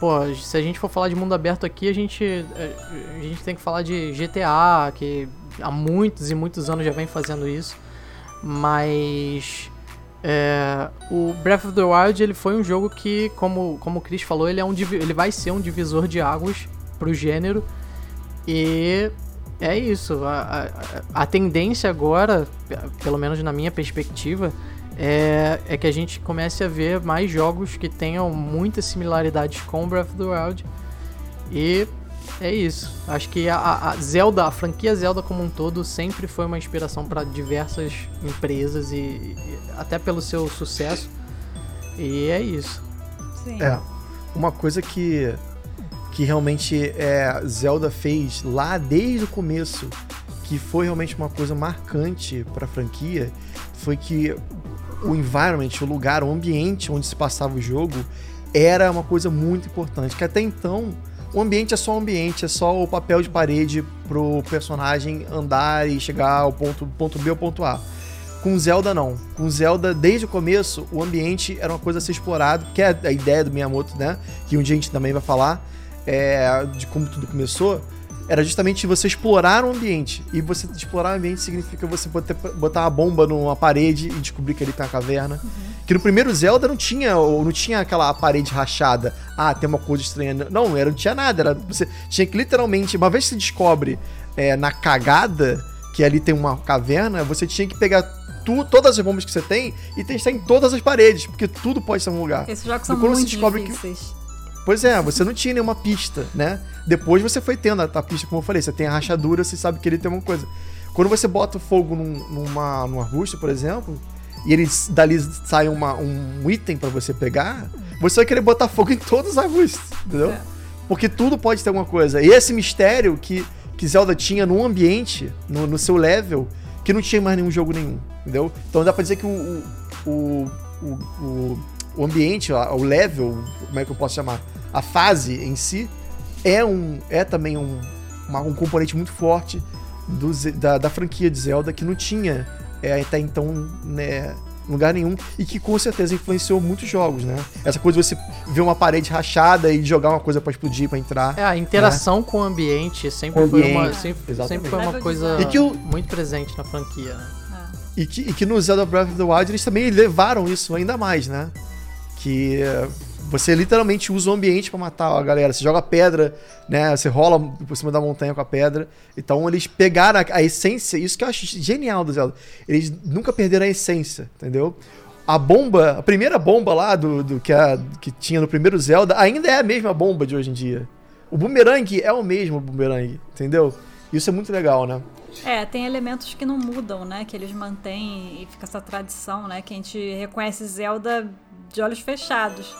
S3: pô, se a gente for falar de mundo aberto aqui, a gente, a gente tem que falar de GTA, que há muitos e muitos anos já vem fazendo isso, mas é, o Breath of the Wild ele foi um jogo que, como, como o Chris falou, ele, é um, ele vai ser um divisor de águas pro gênero e é isso. A, a, a, tendência agora, pelo menos na minha perspectiva, é, é que a gente comece a ver mais jogos que tenham muitas similaridades com Breath of the Wild. E é isso. Acho que a, a Zelda, a franquia Zelda como um todo, sempre foi uma inspiração para diversas empresas e, e, até pelo seu sucesso. E é isso.
S1: Sim. É. Uma coisa que que realmente é, Zelda fez lá desde o começo, que foi realmente uma coisa marcante para a franquia, foi que o environment, o lugar, o ambiente onde se passava o jogo era uma coisa muito importante. Que até então o ambiente é só o ambiente, é só o papel de parede pro personagem andar e chegar ao ponto, ponto B ou ponto A. Com Zelda, não. Com Zelda, desde o começo, o ambiente era uma coisa a ser explorado, que é a ideia do Miyamoto, né? Que um dia a gente também vai falar é, de como tudo começou, era justamente você explorar o ambiente. E você explorar o ambiente significa você botar, botar uma bomba numa parede e descobrir que ali tem uma caverna. Uhum. Que no primeiro Zelda não tinha, não tinha aquela parede rachada. Ah, tem uma coisa estranha. Não, era, não tinha nada. Era, você tinha que literalmente, uma vez que você descobre é, na cagada que ali tem uma caverna, você tinha que pegar tu, todas as bombas que você tem e testar em todas as paredes, porque tudo pode ser um lugar.
S4: Esses jogos são muito difíceis.
S1: Que, Pois é, você não tinha nenhuma pista, né? Depois você foi tendo a, a, pista, como eu falei, você tem a rachadura, você sabe que ele tem uma coisa. Quando você bota fogo num, numa, num arbusto, por exemplo, e ele dali sai uma, um item para você pegar, você vai querer botar fogo em todos os arbustos, entendeu? É. Porque tudo pode ter alguma coisa. E esse mistério que, que Zelda tinha no ambiente, no, no seu level, que não tinha mais nenhum jogo nenhum, entendeu? Então dá pra dizer que o, o, o, o, o ambiente, o level, como é que eu posso chamar? a fase em si é, um, é também um, uma, um componente muito forte do, da, da, franquia de Zelda que não tinha é, até então né, lugar nenhum e que com certeza influenciou muitos jogos, né? Essa coisa de você ver uma parede rachada e jogar uma coisa para explodir, para entrar.
S3: É, a interação né? com o ambiente sempre o foi ambiente, uma, sempre, sempre, foi uma coisa que o, muito presente na franquia. Né?
S1: E, que, e que no Zelda Breath of the Wild eles também levaram isso ainda mais, né? Que você literalmente usa o ambiente para matar a galera. Você joga pedra, né? Você rola por cima da montanha com a pedra. Então eles pegaram a, a essência, isso que eu acho genial do Zelda. Eles nunca perderam a essência, entendeu? A bomba, a primeira bomba lá do, do que, a, que tinha no primeiro Zelda, ainda é a mesma bomba de hoje em dia. O boomerang é o mesmo boomerang, entendeu? Isso é muito legal, né?
S4: É, tem elementos que não mudam, né? Que eles mantêm e fica essa tradição, né? Que a gente reconhece Zelda de olhos fechados.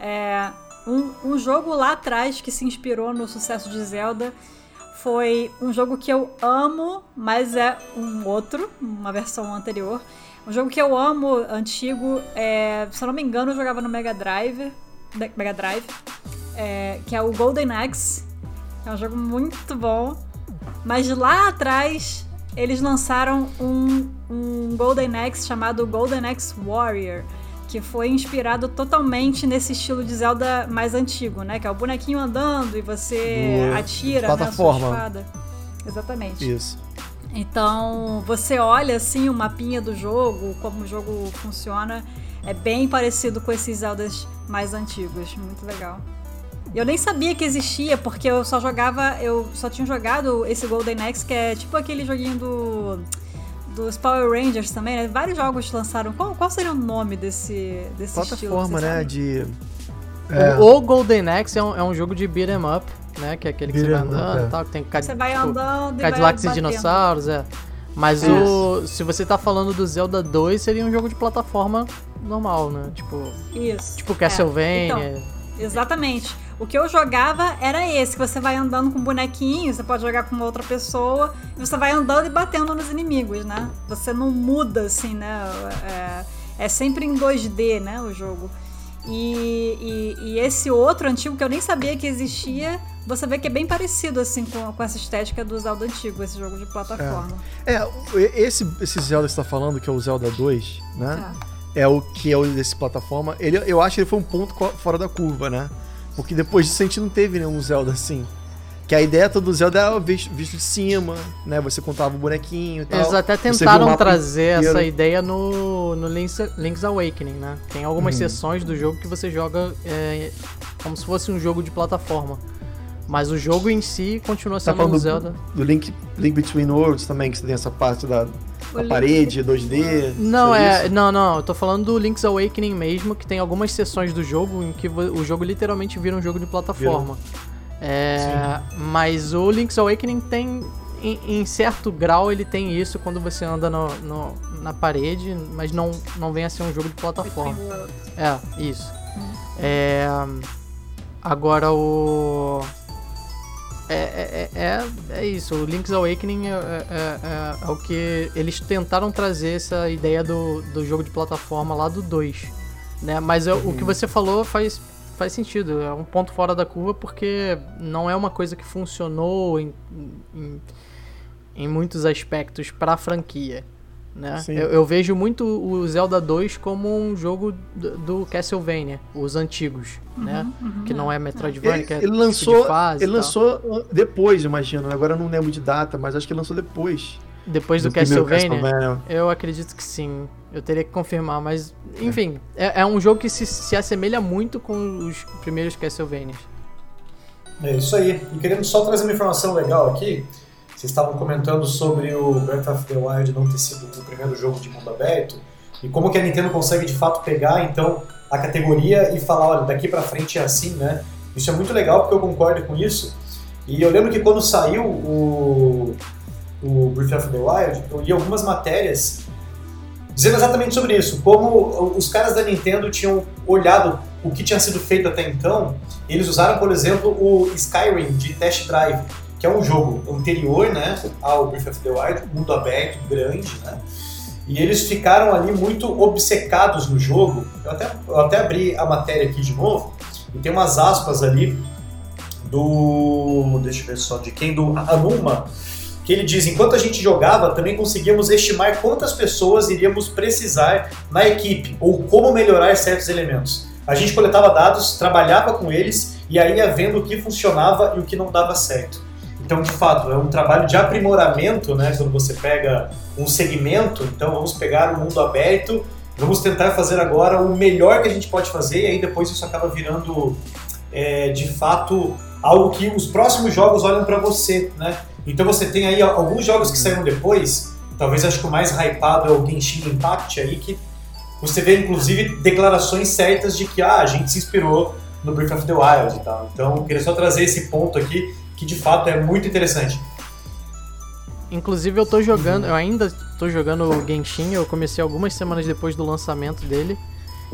S4: É, um, um jogo lá atrás que se inspirou no sucesso de Zelda foi um jogo que eu amo, mas é um outro, uma versão anterior. Um jogo que eu amo, antigo, é, se eu não me engano, eu jogava no Mega Drive, Mega Drive, é, que é o Golden Axe. É um jogo muito bom. Mas lá atrás eles lançaram um, um Golden Axe chamado Golden Axe Warrior que foi inspirado totalmente nesse estilo de Zelda mais antigo, né? Que é o bonequinho andando e você Do... atira na né, sua espada. Exatamente.
S1: Isso.
S4: Então, você olha assim o mapinha do jogo, como o jogo funciona, é bem parecido com esses Zeldas mais antigos, muito legal. Eu nem sabia que existia, porque eu só jogava, eu só tinha jogado esse Golden Axe, que é tipo aquele joguinho do dos Power Rangers também, né? Vários jogos lançaram. Qual, qual seria o nome desse, desse
S1: Plataforma, né? De.
S3: É. O, o, Golden Axe é um, é um jogo de beat'em up, né? Que é aquele que você vai andando e é. tal, que tem
S4: Cad... Você vai andando
S3: Cadillacs e dinossauros, é. Mas o, se você tá falando do Zelda 2, seria um jogo de plataforma normal, né? Tipo,
S4: Isso.
S3: Tipo Castlevania.
S4: É. Então, exatamente. O que eu jogava era esse, que você vai andando com bonequinho, você pode jogar com outra pessoa, e você vai andando e batendo nos inimigos, né? Você não muda, assim, né? É, é sempre em 2D, né, o jogo. E, e, e, esse outro antigo, que eu nem sabia que existia, você vê que é bem parecido, assim, com, com essa estética do Zelda antigo, esse jogo de plataforma.
S1: É, é esse, esse Zelda que você tá falando, que é o Zelda 2, né? É. é o que é o desse plataforma. Ele, eu acho que ele foi um ponto fora da curva, né? Porque depois disso a gente não teve nenhum Zelda assim. Que a ideia toda do Zelda era visto, visto de cima, né? Você contava o bonequinho e tal.
S3: Eles até tentaram trazer inteiro. essa ideia no, no Link's, Link's Awakening, né? Tem algumas hum. sessões do jogo que você joga é, como se fosse um jogo de plataforma. Mas o jogo em si continua tá sendo tá um Zelda.
S1: Do, do Link, Link Between Worlds também, que você tem essa parte da, da parede 2D.
S3: Não, é. Isso? Não, não. Eu tô falando do Link's Awakening mesmo, que tem algumas sessões do jogo em que o jogo literalmente vira um jogo de plataforma. É, mas o Link's Awakening tem. Em, em, certo grau ele tem isso quando você anda no, no, na parede, mas não, não vem a ser um jogo de plataforma. É, isso. É, agora o. É, é, é, é, é isso, o Link's Awakening é, é, é, é, o que eles tentaram trazer essa ideia do, do jogo de plataforma lá do 2. Né? Mas uhum. o que uhum. você falou faz, faz sentido, é um ponto fora da curva porque não é uma coisa que funcionou em, em, em muitos aspectos para a franquia. Né? Eu, eu, vejo muito o Zelda 2 como um jogo do, do Castlevania, os antigos, uhum, né? Uhum, que não é Metroidvania, ele, que é
S1: ele lançou, tipo de Ele lançou depois, imagino. Agora eu não lembro de data, mas acho que ele lançou depois.
S3: Depois do, do Castlevania? Castlevania? Eu acredito que sim. Eu teria que confirmar, mas enfim, é, é um jogo que se, se assemelha muito com os primeiros Castlevanias.
S2: É isso aí. E querendo só trazer uma informação legal aqui, vocês estavam comentando sobre o Breath of the Wild não ter sido o primeiro jogo de mundo aberto e como que a Nintendo consegue de fato pegar então a categoria e falar, olha, daqui para frente é assim, né? Isso é muito legal porque eu concordo com isso. E eu lembro que quando saiu o, o Breath of the Wild, eu li algumas matérias dizendo exatamente sobre isso, como os caras da Nintendo tinham olhado o que tinha sido feito até então. Eles usaram, por exemplo, o Skyrim de test drive que é um jogo anterior né, ao Breath of the Wild, mundo aberto, grande, né? E eles ficaram ali muito obcecados no jogo. Eu até, eu até abri a matéria aqui de novo, e tem umas aspas ali do. Deixa eu ver só, de quem? Do Anuma, que ele diz: enquanto a gente jogava, também conseguíamos estimar quantas pessoas iríamos precisar na equipe, ou como melhorar certos elementos. A gente coletava dados, trabalhava com eles e aí ia vendo o que funcionava e o que não dava certo. Então, de fato, é um trabalho de aprimoramento, né? Quando você pega um segmento, então vamos pegar o mundo aberto, vamos tentar fazer agora o melhor que a gente pode fazer, e aí depois isso acaba virando, é, de fato, algo que os próximos jogos olham para você, né? Então você tem aí alguns jogos que saíram depois, talvez acho que o mais hypado é o Genshin Impact aí, que você vê inclusive declarações certas de que ah, a gente se inspirou no Breath of the Wild e tal. Então, eu queria só trazer esse ponto aqui que de fato é muito interessante.
S3: Inclusive eu tô jogando, eu ainda tô jogando o Genshin, eu comecei algumas semanas depois do lançamento dele.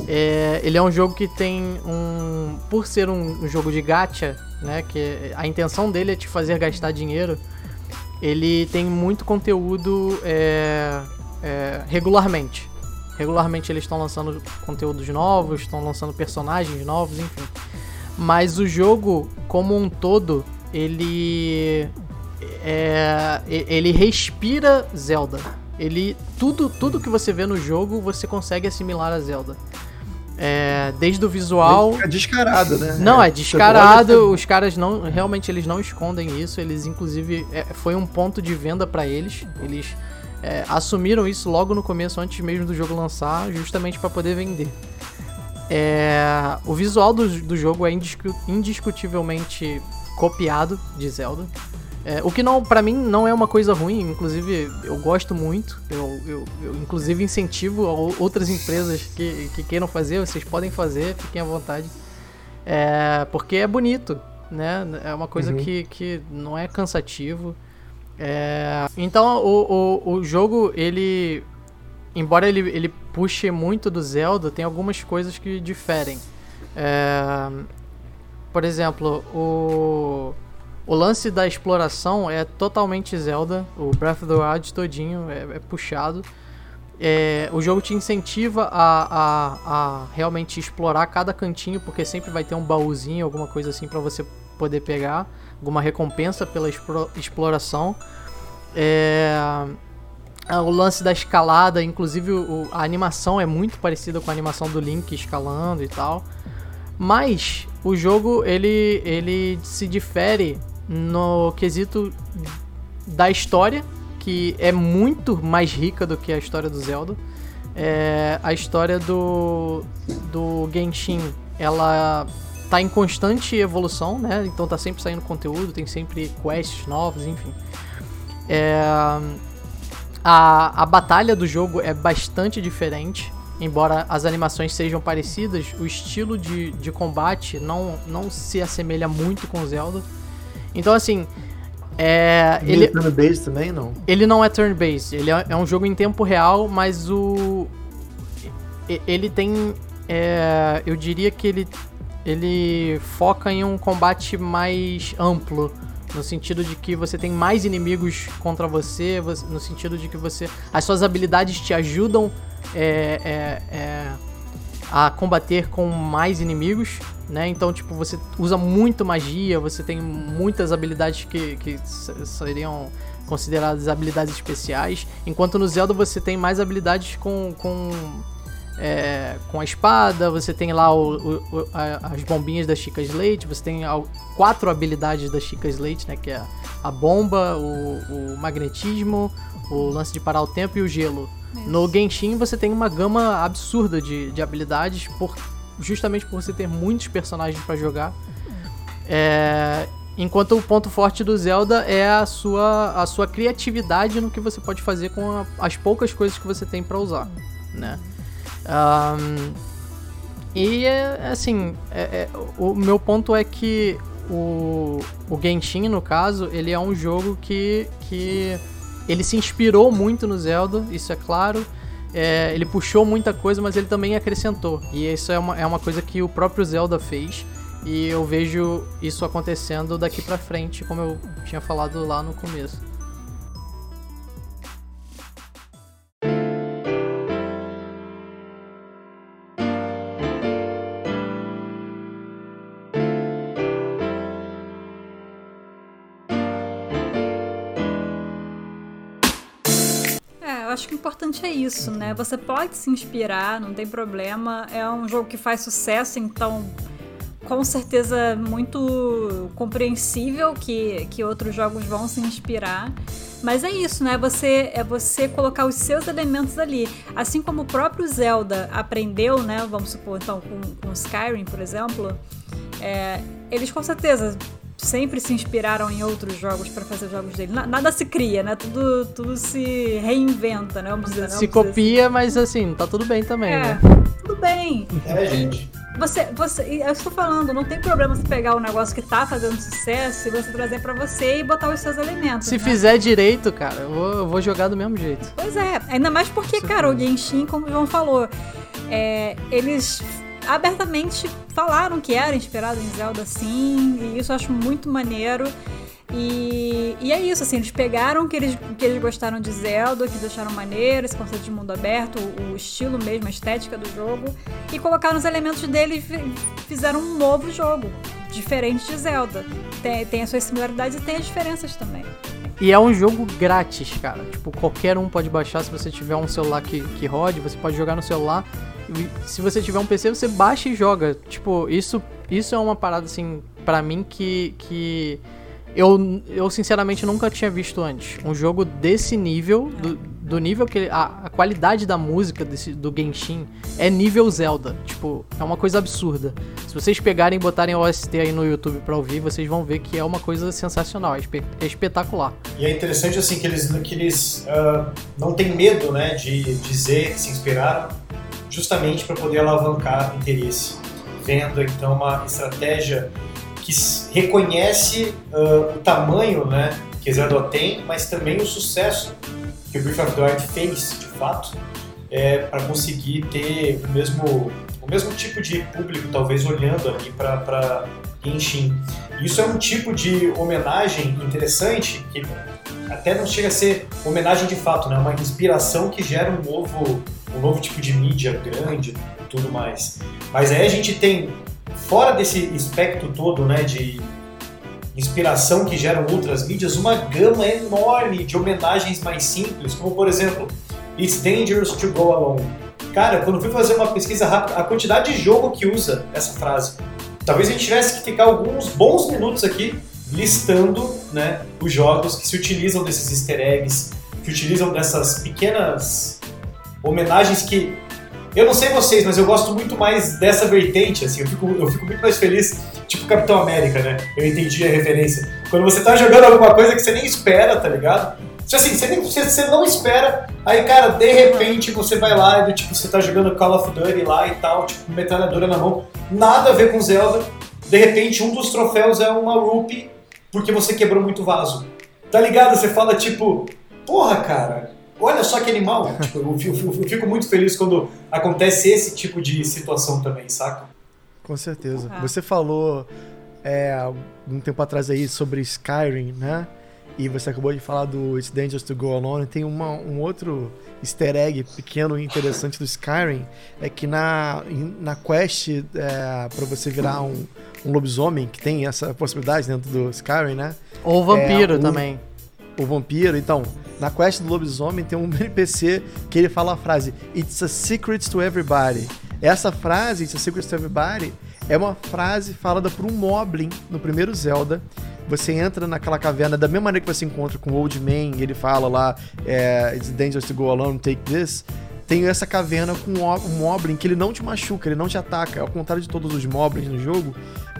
S3: É, ele é um jogo que tem um. Por ser um, jogo de gacha, né? Que a intenção dele é te fazer gastar dinheiro. Ele tem muito conteúdo é, é, regularmente. Regularmente eles estão lançando conteúdos novos, estão lançando personagens novos, enfim. Mas o jogo, como um todo, ele é, ele respira Zelda. Ele tudo tudo que você vê no jogo você consegue assimilar a Zelda. É, desde o visual.
S1: É descarado, né?
S3: Não, é descarado. Os caras não. Realmente eles não escondem isso. Eles, inclusive, é, foi um ponto de venda para eles. Eles é, assumiram isso logo no começo, antes mesmo do jogo lançar, justamente para poder vender. É, o visual do, do jogo é indiscutivelmente copiado de Zelda. É, o que não, para mim não é uma coisa ruim, inclusive eu gosto muito, eu, eu, eu inclusive incentivo outras empresas que, que queiram fazer, vocês podem fazer, fiquem à vontade. É, porque é bonito, né? É uma coisa uhum. que, que não é cansativo. É, então o, o, o jogo, ele. Embora ele, ele puxe muito do Zelda, tem algumas coisas que diferem. É, por exemplo, o, o lance da exploração é totalmente Zelda. O Breath of the Wild todinho é, é puxado. É, o jogo te incentiva a, a, a, realmente explorar cada cantinho, porque sempre vai ter um baúzinho, alguma coisa assim para você poder pegar, alguma recompensa pela exploração. É, o lance da escalada, inclusive o, a animação é muito parecida com a animação do Link escalando e tal. Mas o jogo ele, ele se difere no quesito da história que é muito mais rica do que a história do Zelda. É, a história do, do Genshin, ela tá em constante evolução, né? Então tá sempre saindo conteúdo, tem sempre quests novos, enfim. É, a, a batalha do jogo é bastante diferente, embora as animações sejam parecidas, o estilo de, de combate não, não se assemelha muito com Zelda. Então, assim, é,
S1: ele, é turn-based também, não?
S3: Ele não é turn-based. Ele é, é, um jogo em tempo real, mas o. Ele tem. É, eu diria que ele, ele foca em um combate mais amplo. No sentido de que você tem mais inimigos contra você, no sentido de que você. As suas habilidades te ajudam é, é, é a combater com mais inimigos né? Então, tipo, você usa muito magia, você tem muitas habilidades que, que seriam consideradas habilidades especiais, enquanto no Zelda você tem mais habilidades com, com, é, com a espada, você tem lá o, o, a, as bombinhas da Chica Slate, você tem quatro habilidades da Chica Slate, né? Que é a bomba, o, o magnetismo, o lance de parar o tempo e o gelo. Isso. No Genshin você tem uma gama absurda de, de habilidades por justamente por você ter muitos personagens para jogar. É, enquanto o ponto forte do Zelda é a sua, a sua criatividade no que você pode fazer com a, as poucas coisas que você tem para usar, né? Um, e é, assim, é, é, o meu ponto é que o, o Genshin, no caso, ele é um jogo que, que ele se inspirou muito no Zelda, isso é claro é, ele puxou muita coisa, mas ele também acrescentou. E isso é uma, é uma coisa que o próprio Zelda fez. E eu vejo isso acontecendo daqui pra frente, como eu tinha falado lá no começo.
S4: Acho que o importante é isso, né? Você pode se inspirar, não tem problema. É um jogo que faz sucesso, então com certeza muito compreensível que, que outros jogos vão se inspirar. Mas é isso, né? Você é você colocar os seus elementos ali. Assim como o próprio Zelda aprendeu, né? Vamos supor, então, com, com Skyrim, por exemplo. É, eles com certeza sempre se inspiraram em outros jogos para fazer os jogos dele. Nada se cria, né? Tudo, tudo se reinventa, né? Vamos
S3: dizer, se vamos copia, assim. mas assim, tá tudo bem também, é, né?
S4: Tudo bem.
S2: É, gente.
S4: Você, você, eu estou falando, não tem problema você pegar um negócio que tá fazendo sucesso e você trazer para você e botar os seus elementos.
S3: Se
S4: né?
S3: fizer direito, cara, eu vou, eu vou, jogar do mesmo jeito.
S4: Pois é, ainda mais porque, cara, o Genshin, como o João falou, é, eles abertamente falaram que era inspirado em Zelda sim, e isso eu acho muito maneiro. E, e é isso, assim, eles pegaram o que eles, que eles gostaram de Zelda, que deixaram maneiro, esse conceito de mundo aberto, o, o estilo mesmo, a estética do jogo, e colocaram os elementos dele e fizeram um novo jogo, diferente de Zelda. Tem, tem as suas similaridades e tem as diferenças também.
S3: E é um jogo grátis, cara. Tipo, qualquer um pode baixar se você tiver um celular que, que rode, você pode jogar no celular se você tiver um PC, você baixa e joga. Tipo, isso, isso é uma parada, assim, para mim que, que eu, eu sinceramente nunca tinha visto antes. Um jogo desse nível, do, do nível que. A, a qualidade da música desse, do Genshin é nível Zelda. Tipo, é uma coisa absurda. Se vocês pegarem e botarem o OST aí no YouTube pra ouvir, vocês vão ver que é uma coisa sensacional, é, espe é espetacular.
S2: E é interessante, assim, que eles, que eles uh, não têm medo, né, de dizer que se inspiraram justamente para poder alavancar interesse. Vendo então uma estratégia que reconhece uh, o tamanho né, que Zelda tem, mas também o sucesso que o of the Wild fez, de fato, é, para conseguir ter o mesmo, o mesmo tipo de público, talvez, olhando ali para Genshin. Isso é um tipo de homenagem interessante, que até não chega a ser homenagem de fato, né? uma inspiração que gera um novo, um novo tipo de mídia grande e tudo mais. Mas aí a gente tem, fora desse espectro todo né, de inspiração que geram outras mídias, uma gama enorme de homenagens mais simples, como por exemplo, It's Dangerous to Go Alone. Cara, quando fui fazer uma pesquisa rápida, a quantidade de jogo que usa essa frase, talvez a gente tivesse que ficar alguns bons minutos aqui listando né, os jogos que se utilizam desses easter eggs, que utilizam dessas pequenas homenagens que eu não sei vocês, mas eu gosto muito mais dessa vertente, assim, eu fico, eu fico muito mais feliz, tipo Capitão América, né? Eu entendi a referência. Quando você tá jogando alguma coisa que você nem espera, tá ligado? Tipo assim, você, nem, você, você não espera, aí, cara, de repente você vai lá e, tipo, você tá jogando Call of Duty lá e tal, tipo, metralhadora na mão, nada a ver com Zelda, de repente um dos troféus é uma Rupee porque você quebrou muito vaso. Tá ligado? Você fala, tipo, porra, cara, olha só que animal. [LAUGHS] tipo, eu, eu, eu, fico muito feliz quando acontece esse tipo de situação também, saca?
S1: Com certeza. Ah. Você falou é, um tempo atrás aí sobre Skyrim, né? E você acabou de falar do It's Dangerous to Go Alone. Tem uma, um outro easter egg pequeno e interessante do Skyrim. É que na, na quest é, para você virar um, um lobisomem, que tem essa possibilidade dentro do Skyrim, né?
S3: Ou vampiro é, o, também.
S1: O vampiro, então. Na quest do lobisomem tem um [LAUGHS] NPC que ele fala a frase It's a secret to everybody. Essa frase, It's a secret to everybody, é uma frase falada por um Moblin no primeiro Zelda você entra naquela caverna da mesma maneira que você encontra com o Old Man, ele fala lá, é, It's dangerous to go alone, take this. Tem essa caverna com um Moblin que ele não te machuca, ele não te ataca. Ao contrário de todos os Moblins no jogo,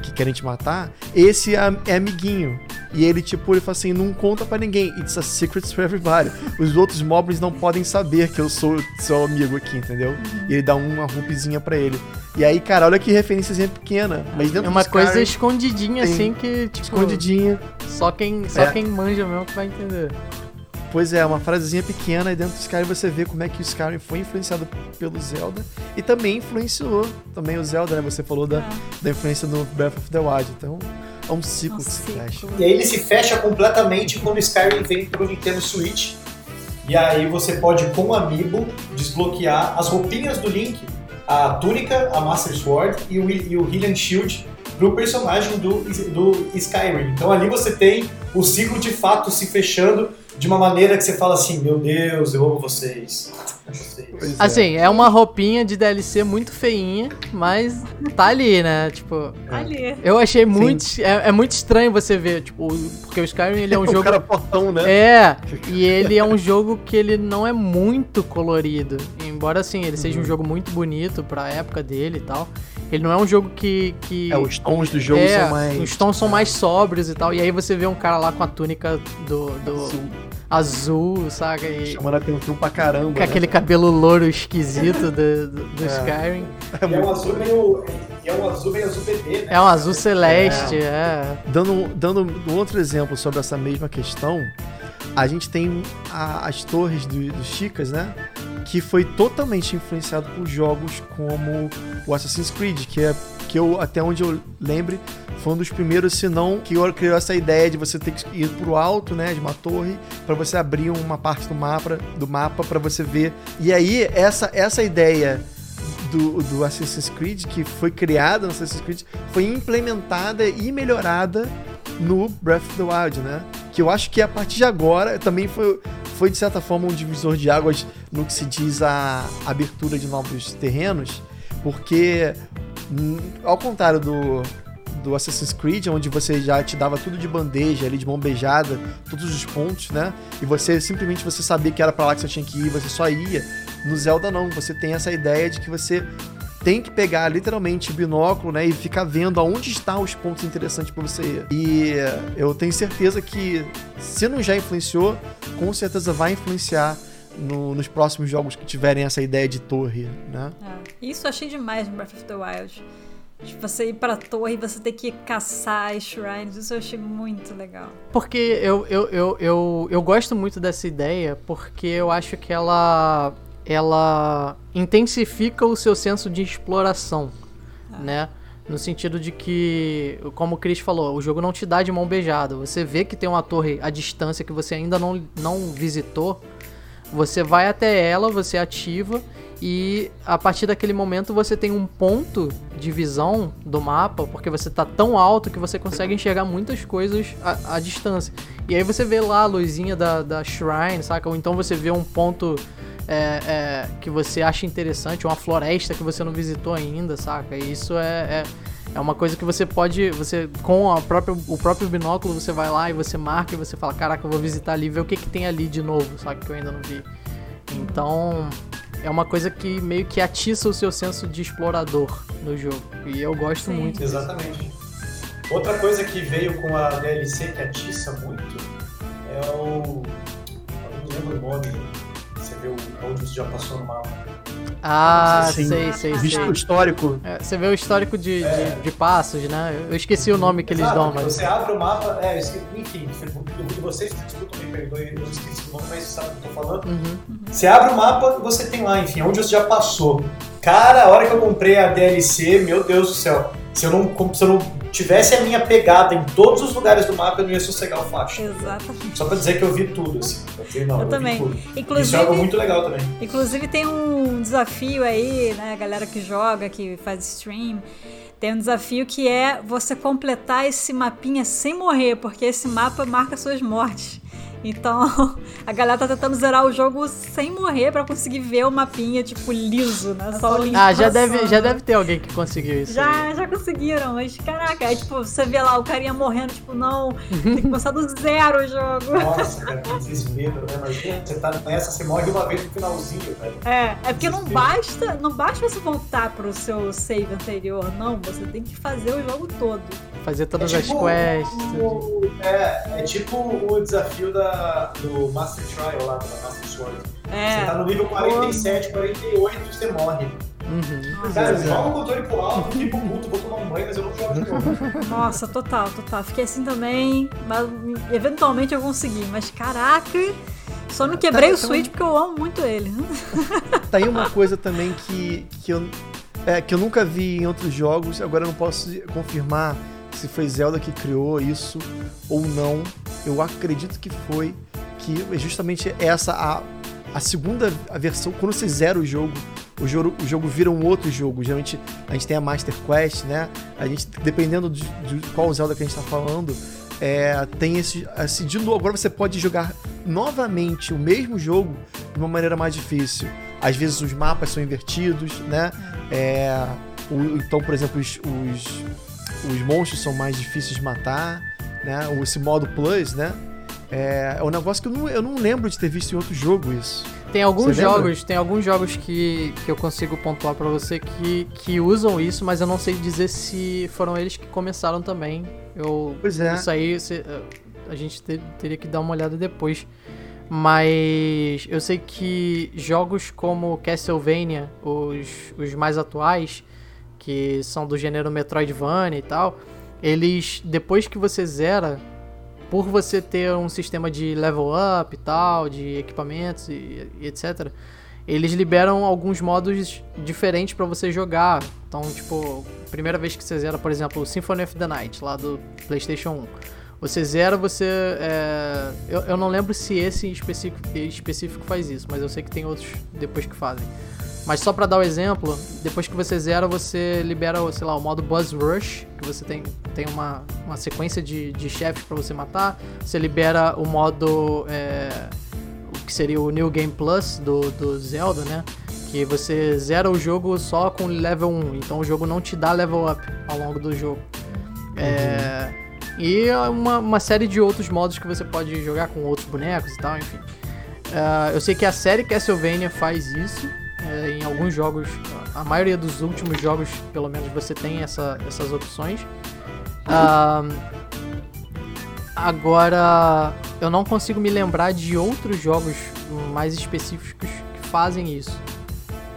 S1: que querem te matar, esse é, é amiguinho. E ele, tipo, ele fala assim: não conta para ninguém. It's a secret for everybody. Os outros moblins não podem saber que eu sou seu amigo aqui, entendeu? E ele dá uma roupzinha para ele. E aí, cara, olha que referênciazinha pequena. Mas dentro
S3: é uma coisa escondidinha, assim, que, tipo.
S1: Escondidinha.
S3: Só quem, só é. quem manja mesmo que vai entender.
S1: Pois é, uma frasezinha pequena e dentro do Skyrim você vê como é que o Skyrim foi influenciado pelo Zelda e também influenciou também o Zelda, né? Você falou da, é. da influência no Breath of the Wild. Então, é um ciclo um que se fecha.
S2: E aí ele se fecha completamente quando o Skyrim vem pro Nintendo Switch. E aí você pode, com o Amiibo, desbloquear as roupinhas do Link, a túnica, a Master Sword e o, e o Hylian Shield pro personagem do, do Skyrim. Então ali você tem o ciclo de fato se fechando de uma maneira que você fala assim, meu Deus, eu amo vocês.
S3: Assim, é. é. uma roupinha de DLC muito feinha, mas tá ali, né? Tipo,
S4: tá ali.
S3: Eu achei muito. É, é, muito estranho você ver, tipo, porque o Skyrim ele é um [LAUGHS] jogo.
S1: cara portão, né?
S3: É, e ele é um jogo que ele não é muito colorido. Embora assim, ele seja um uhum. jogo muito bonito pra época dele e tal. Ele não é um jogo que. que
S1: é, os tons do jogo é, são mais.
S3: Os tons são mais sóbrios e tal. E aí você vê um cara lá com a túnica do. do azul, saca? E,
S1: Chamando a atenção pra caramba.
S3: Com né? aquele cabelo louro esquisito do, do, do [LAUGHS] é. Skyrim.
S2: É, é um azul meio. É um azul meio azul bebê, né?
S3: É um azul celeste, é. é.
S1: Dando, dando um outro exemplo sobre essa mesma questão, a gente tem a, as torres do, do Chicas, né? Que foi totalmente influenciado por jogos como o Assassin's Creed, que é que eu, até onde eu lembre, foi um dos primeiros, se não, que criou essa ideia de você ter que ir pro alto, né, de uma torre, para você abrir uma parte do mapa, do mapa para você ver. E aí essa essa ideia do, do Assassin's Creed que foi criada no Assassin's Creed foi implementada e melhorada no Breath of the Wild, né? Que eu acho que a partir de agora também foi, foi de certa forma um divisor de águas no que se diz a abertura de novos terrenos, porque ao contrário do, do Assassin's Creed, onde você já te dava tudo de bandeja, ali de mão beijada, todos os pontos, né? E você simplesmente você sabia que era para lá que você tinha que ir, você só ia. No Zelda não, você tem essa ideia de que você tem que pegar literalmente o binóculo, né, e ficar vendo aonde estão os pontos interessantes para você ir. E eu tenho certeza que se não já influenciou, com certeza vai influenciar no, nos próximos jogos que tiverem essa ideia de torre, né?
S4: É, isso achei demais no Breath of the Wild. De você ir pra torre e você ter que caçar as shrines. Isso eu achei muito legal.
S3: Porque eu, eu, eu, eu, eu gosto muito dessa ideia, porque eu acho que ela, ela intensifica o seu senso de exploração, ah. né? No sentido de que, como o Chris falou, o jogo não te dá de mão beijada. Você vê que tem uma torre à distância que você ainda não, não visitou. Você vai até ela, você ativa e a partir daquele momento você tem um ponto de visão do mapa, porque você está tão alto que você consegue enxergar muitas coisas à, à, distância. E aí você vê lá a luzinha da, da Shrine, saca? Ou então você vê um ponto é, é, que você acha interessante, uma floresta que você não visitou ainda, saca? E isso é, é, é, uma coisa que você pode, você com a própria, o próprio binóculo você vai lá e você marca e você fala, caraca, eu vou visitar ali, ver o que, que tem ali de novo, saca? Que eu ainda não vi. Então é uma coisa que meio que atiça o seu senso de explorador no jogo. E eu gosto Sim. muito.
S2: Exatamente. Outra coisa que veio com a DLC que atiça muito é o. Eu não lembro o nome onde você já passou no mapa.
S3: Ah, assim, sei, sei,
S1: Visto o histórico.
S3: É, você vê o histórico de, é. de, de, passos, né? Eu esqueci o nome que Exato, eles dão,
S2: mas. Você abre o mapa, é, enfim, vocês desculpa, me perdoe, eu esqueci o nome, mas sabe o que eu tô falando. Uhum. Você abre o mapa e você tem lá, enfim, onde você já passou. Cara, a hora que eu comprei a DLC, meu Deus do céu. Se eu não, se eu não tivesse a minha pegada em todos os lugares do mapa, eu não ia sossegar o faixa.
S4: Exatamente.
S2: Só pra dizer que eu vi tudo, assim. Eu, vi, não,
S4: eu, eu também.
S2: Inclusive, Isso é algo muito legal também.
S4: Inclusive tem um desafio aí, né, a galera que joga, que faz stream, tem um desafio que é você completar esse mapinha sem morrer, porque esse mapa marca suas mortes. Então, [LAUGHS] a galera tá tentando zerar o jogo sem morrer para conseguir ver o mapinha, tipo, liso, né? Só o
S3: Ah, já deve, já deve ter alguém que conseguiu isso.
S4: Já, aí. já conseguiram, mas caraca, aí, tipo, você vê lá o carinha morrendo, tipo, não, tem que [LAUGHS] começar do zero o jogo.
S2: Nossa, cara, que desespero, né? Imagina, você tá nessa, você morre uma vez no finalzinho, velho.
S4: É, é porque não basta, não basta você voltar pro seu save anterior, não, você tem que fazer o jogo todo.
S3: Fazer todas é tipo, as quests.
S2: O, é, é tipo o desafio da, do Master Trial lá, da Master Sword. É. Você tá no nível 47, 48 e você morre. Uhum. Cara, eu jogo o controle pro alto, fico puto, vou tomar um banho, mas eu não jogo de novo.
S4: Nossa, total, total. Fiquei assim também, mas eventualmente eu consegui. Mas caraca, só não quebrei tá, o Switch porque eu amo muito ele.
S1: Tá aí uma coisa também que, que, eu, é, que eu nunca vi em outros jogos, agora eu não posso confirmar se foi Zelda que criou isso ou não. Eu acredito que foi, que é justamente essa a, a segunda a versão, quando você zera o jogo, o jogo, o jogo vira um outro jogo. Geralmente a gente tem a Master Quest, né? A gente, dependendo de, de qual Zelda que a gente está falando, é, tem esse, esse. De novo, agora você pode jogar novamente o mesmo jogo de uma maneira mais difícil. Às vezes os mapas são invertidos, né? É, o, então, por exemplo, os, os os monstros são mais difíceis de matar, né? Esse modo plus, né? É, é um negócio que eu não, eu não lembro de ter visto em outro jogo isso.
S3: Tem alguns jogos, tem alguns jogos que, que eu consigo pontuar para você que, que usam isso, mas eu não sei dizer se foram eles que começaram também. Eu,
S1: pois é.
S3: Isso aí a gente ter, teria que dar uma olhada depois. Mas eu sei que jogos como Castlevania, os, os mais atuais, que são do gênero Metroidvania e tal, eles, depois que você zera, por você ter um sistema de level up e tal, de equipamentos e, e etc., eles liberam alguns modos diferentes para você jogar. Então, tipo, primeira vez que você zera, por exemplo, Symphony of the Night, lá do PlayStation 1. Você zera, você. É... Eu, eu não lembro se esse específico, específico faz isso, mas eu sei que tem outros depois que fazem. Mas só para dar o um exemplo, depois que você zera, você libera, sei lá, o modo Buzz Rush, que você tem, tem uma, uma sequência de, de chefes para você matar. Você libera o modo. É, o que seria o New Game Plus do, do Zelda, né? Que você zera o jogo só com level 1, então o jogo não te dá level up ao longo do jogo. É, uhum. É, e uma, uma série de outros modos que você pode jogar com outros bonecos e tal, enfim. Uh, eu sei que a série Castlevania faz isso, é, em alguns jogos, a maioria dos últimos jogos, pelo menos, você tem essa, essas opções. Uh, agora, eu não consigo me lembrar de outros jogos mais específicos que fazem isso.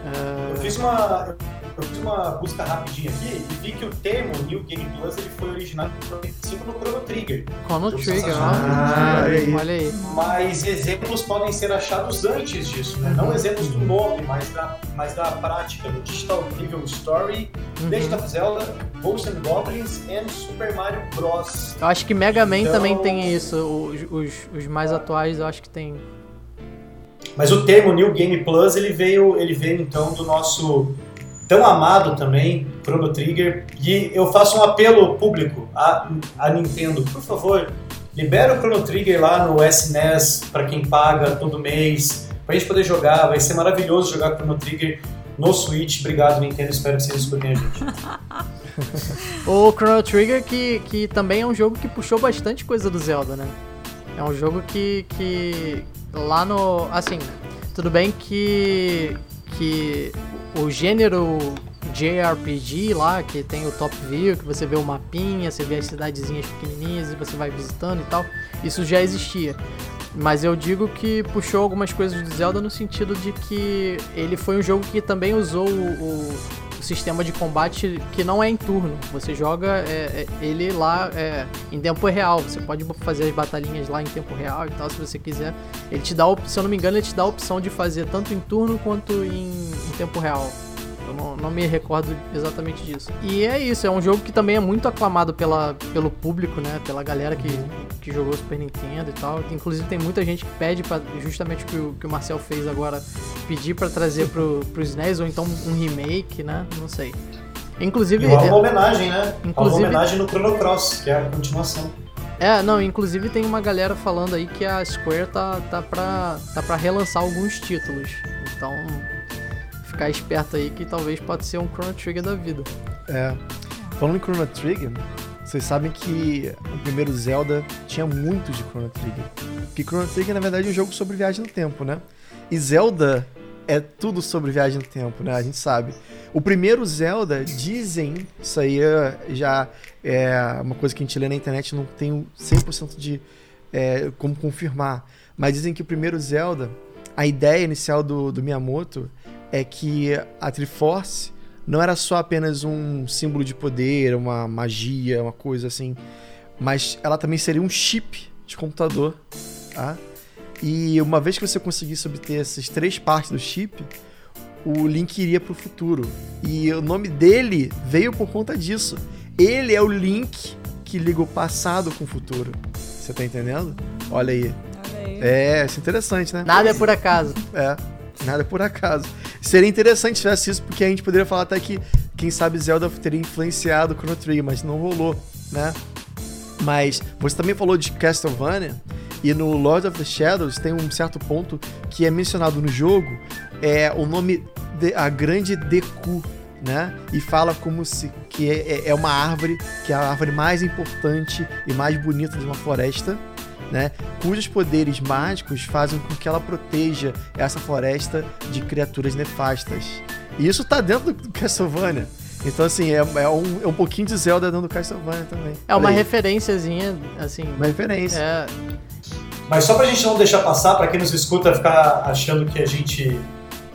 S2: Uh... Eu fiz uma. Eu fiz uma busca rapidinha aqui e vi que o termo New Game Plus ele foi originado no Chrono Trigger.
S3: Chrono Trigger, ah, olha aí.
S2: Mas exemplos podem ser achados antes disso, né? Não exemplos do nome, mas da, mas da prática, do Digital Devil Story, uhum. Legend of Zelda, Ghosts and Goblins e Super Mario Bros.
S3: Eu acho que Mega Man então... também tem isso, os, os, os mais atuais eu acho que tem
S2: mas o termo New Game Plus ele veio, ele veio então do nosso tão amado também Chrono Trigger e eu faço um apelo público à, à Nintendo, por favor, libera o Chrono Trigger lá no SNES para quem paga todo mês, pra gente poder jogar, vai ser maravilhoso jogar Chrono Trigger no Switch. Obrigado Nintendo, espero que vocês escutem a gente. [LAUGHS]
S3: o Chrono Trigger que, que também é um jogo que puxou bastante coisa do Zelda, né? É um jogo que, que lá no. Assim, tudo bem que. que o gênero JRPG lá, que tem o top view, que você vê o mapinha, você vê as cidadezinhas pequenininhas e você vai visitando e tal, isso já existia. Mas eu digo que puxou algumas coisas do Zelda no sentido de que ele foi um jogo que também usou o, sistema de combate que não é em turno. Você joga é, é, ele lá é, em tempo real. Você pode fazer as batalhinhas lá em tempo real e tal, se você quiser. Ele te dá, se eu não me engano, ele te dá a opção de fazer tanto em turno quanto em, em tempo real. Eu não, não, me recordo exatamente disso. E é isso, é um jogo que também é muito aclamado pela, pelo público, né? Pela galera que, que jogou Super Nintendo e tal. Inclusive tem muita gente que pede para justamente o que o, que o Marcel fez agora, pedir para trazer pro, pro SNES, ou então um remake, né? Não sei. Inclusive.
S2: E uma homenagem, né? Inclusive, uma homenagem no Chrono Cross, que é a continuação.
S3: É, não, inclusive tem uma galera falando aí que a Square tá, tá, pra, tá pra relançar alguns títulos. Então, ficar esperto aí que talvez pode ser um Chrono Trigger da vida.
S1: É. Falando em Chrono Trigger, vocês sabem que o primeiro Zelda tinha muito de Chrono Trigger. Que Chrono Trigger, na verdade, é um jogo sobre viagem no tempo, né? E Zelda é tudo sobre viagem no tempo, né? A gente sabe. O primeiro Zelda, dizem, isso aí é, já é uma coisa que a gente lê na internet, não tenho 100% de é, como confirmar. Mas dizem que o primeiro Zelda, a ideia inicial do, do Miyamoto é que a Triforce não era só apenas um símbolo de poder, uma magia, uma coisa assim, mas ela também seria um chip de computador, tá? E uma vez que você conseguisse obter essas três partes do chip, o Link iria para o futuro. E o nome dele veio por conta disso. Ele é o Link que liga o passado com o futuro. Você tá entendendo? Olha aí. Olha aí. É, isso é interessante, né?
S3: Nada é por acaso.
S1: É. Nada por acaso. Seria interessante se tivesse isso, porque a gente poderia falar até que, quem sabe, Zelda teria influenciado o Chrono Trigger, mas não rolou, né? Mas você também falou de Castlevania, e no Lord of the Shadows tem um certo ponto que é mencionado no jogo, é o nome de, a grande Deku, né? E fala como se que é, é, é uma árvore, que é a árvore mais importante e mais bonita de uma floresta, né, cujos poderes mágicos fazem com que ela proteja essa floresta de criaturas nefastas. E isso tá dentro do Castlevania. Então, assim, é, é, um, é um pouquinho de Zelda dentro do Castlevania também.
S3: É uma referenciazinha, assim.
S1: Uma referência.
S3: É...
S2: Mas só pra gente não deixar passar, pra quem nos escuta ficar achando que a gente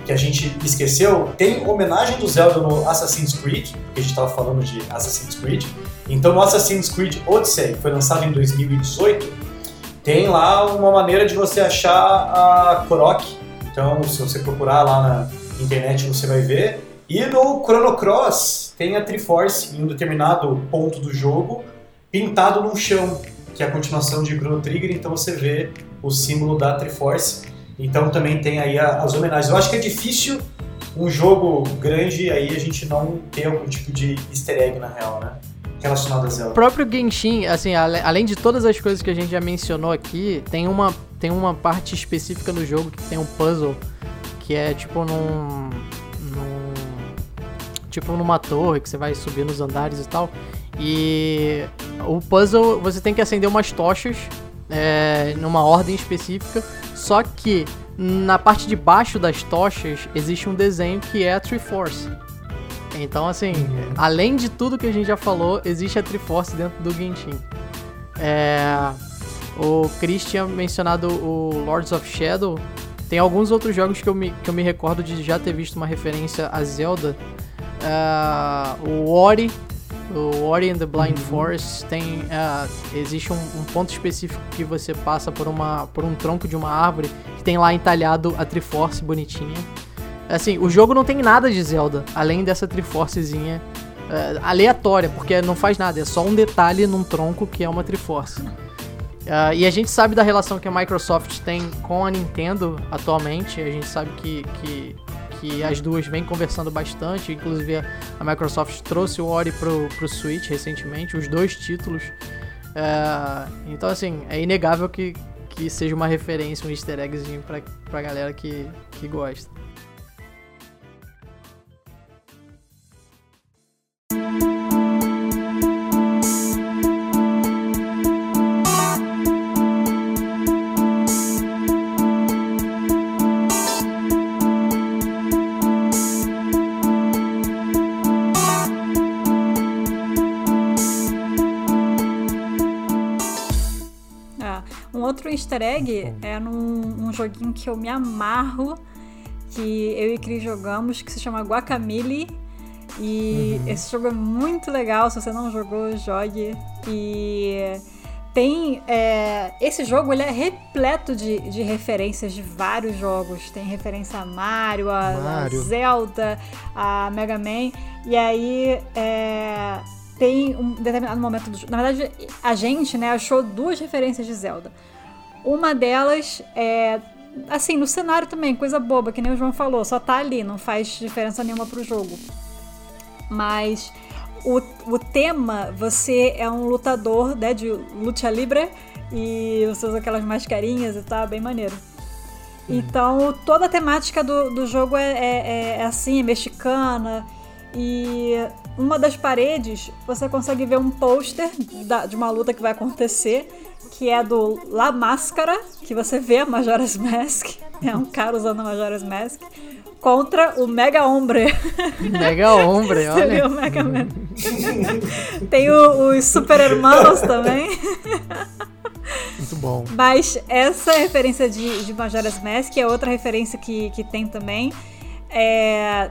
S2: que a gente esqueceu, tem homenagem do Zelda no Assassin's Creed, porque a gente estava falando de Assassin's Creed. Então, no Assassin's Creed Odyssey, que foi lançado em 2018, tem lá uma maneira de você achar a Korok. Então, se você procurar lá na internet, você vai ver. E no Chrono Cross tem a Triforce em um determinado ponto do jogo, pintado no chão, que é a continuação de Chrono Trigger. Então você vê o símbolo da Triforce. Então também tem aí as homenagens. Eu acho que é difícil um jogo grande aí a gente não ter algum tipo de easter egg na real, né? Relacionado a Zelda.
S3: O próprio Genshin, assim, além de todas as coisas que a gente já mencionou aqui, tem uma, tem uma parte específica no jogo que tem um puzzle que é tipo num, num tipo numa torre que você vai subir nos andares e tal. E o puzzle você tem que acender umas tochas é, numa ordem específica, só que na parte de baixo das tochas existe um desenho que é a Triforce. Então, assim, uhum. além de tudo que a gente já falou, existe a Triforce dentro do Genshin. É, o Chris tinha mencionado o Lords of Shadow. Tem alguns outros jogos que eu, me, que eu me recordo de já ter visto uma referência a Zelda. Uh, o Ori, o Ori and the Blind uhum. Forest tem uh, existe um, um, ponto específico que você passa por uma por um tronco de uma árvore que tem lá entalhado a Triforce bonitinha. Assim, o jogo não tem nada de Zelda além dessa Triforcezinha uh, aleatória, porque não faz nada, é só um detalhe num tronco que é uma Triforce. Uh, e a gente sabe da relação que a Microsoft tem com a Nintendo atualmente. A gente sabe que, que, que as duas vêm conversando bastante. Inclusive a Microsoft trouxe o Ori pro, pro Switch recentemente, os dois títulos. Uh, então, assim, é inegável que, que seja uma referência, um easter eggzinho pra, pra galera que, que gosta.
S4: Easter egg é num, num joguinho que eu me amarro, que eu e Cris jogamos, que se chama Guacamole. E uhum. esse jogo é muito legal, se você não jogou, jogue. E tem. É, esse jogo ele é repleto de, de referências de vários jogos. Tem referência a Mario, a, Mario. a Zelda, a Mega Man. E aí. É, tem um determinado momento do Na verdade, a gente né, achou duas referências de Zelda. Uma delas é assim, no cenário também, coisa boba, que nem o João falou, só tá ali, não faz diferença nenhuma pro jogo. Mas o, o tema, você é um lutador né, de luta livre e você usa aquelas mascarinhas e tá bem maneiro. Então, toda a temática do, do jogo é, é, é assim, é mexicana. E uma das paredes você consegue ver um pôster de uma luta que vai acontecer que é do La Máscara, que você vê a Majora's Mask, [LAUGHS] é um cara usando a Majora's Mask, contra o Mega Hombre.
S3: Mega Hombre, [LAUGHS] olha. Seria o Mega Man. [LAUGHS]
S4: Tem o, os Super Hermanos também.
S1: Muito bom.
S4: Mas essa referência de, de Majora's Mask é outra referência que, que tem também. É,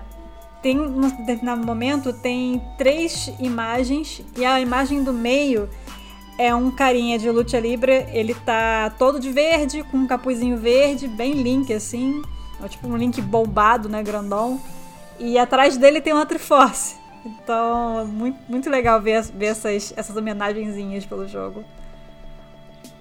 S4: tem, num determinado momento, tem três imagens e a imagem do meio é um carinha de luta livre, ele tá todo de verde, com um capuzinho verde, bem link assim. É tipo um link bombado, né, grandão. E atrás dele tem uma Triforce. Então, muito, muito legal ver, ver essas, essas homenagenzinhas pelo jogo.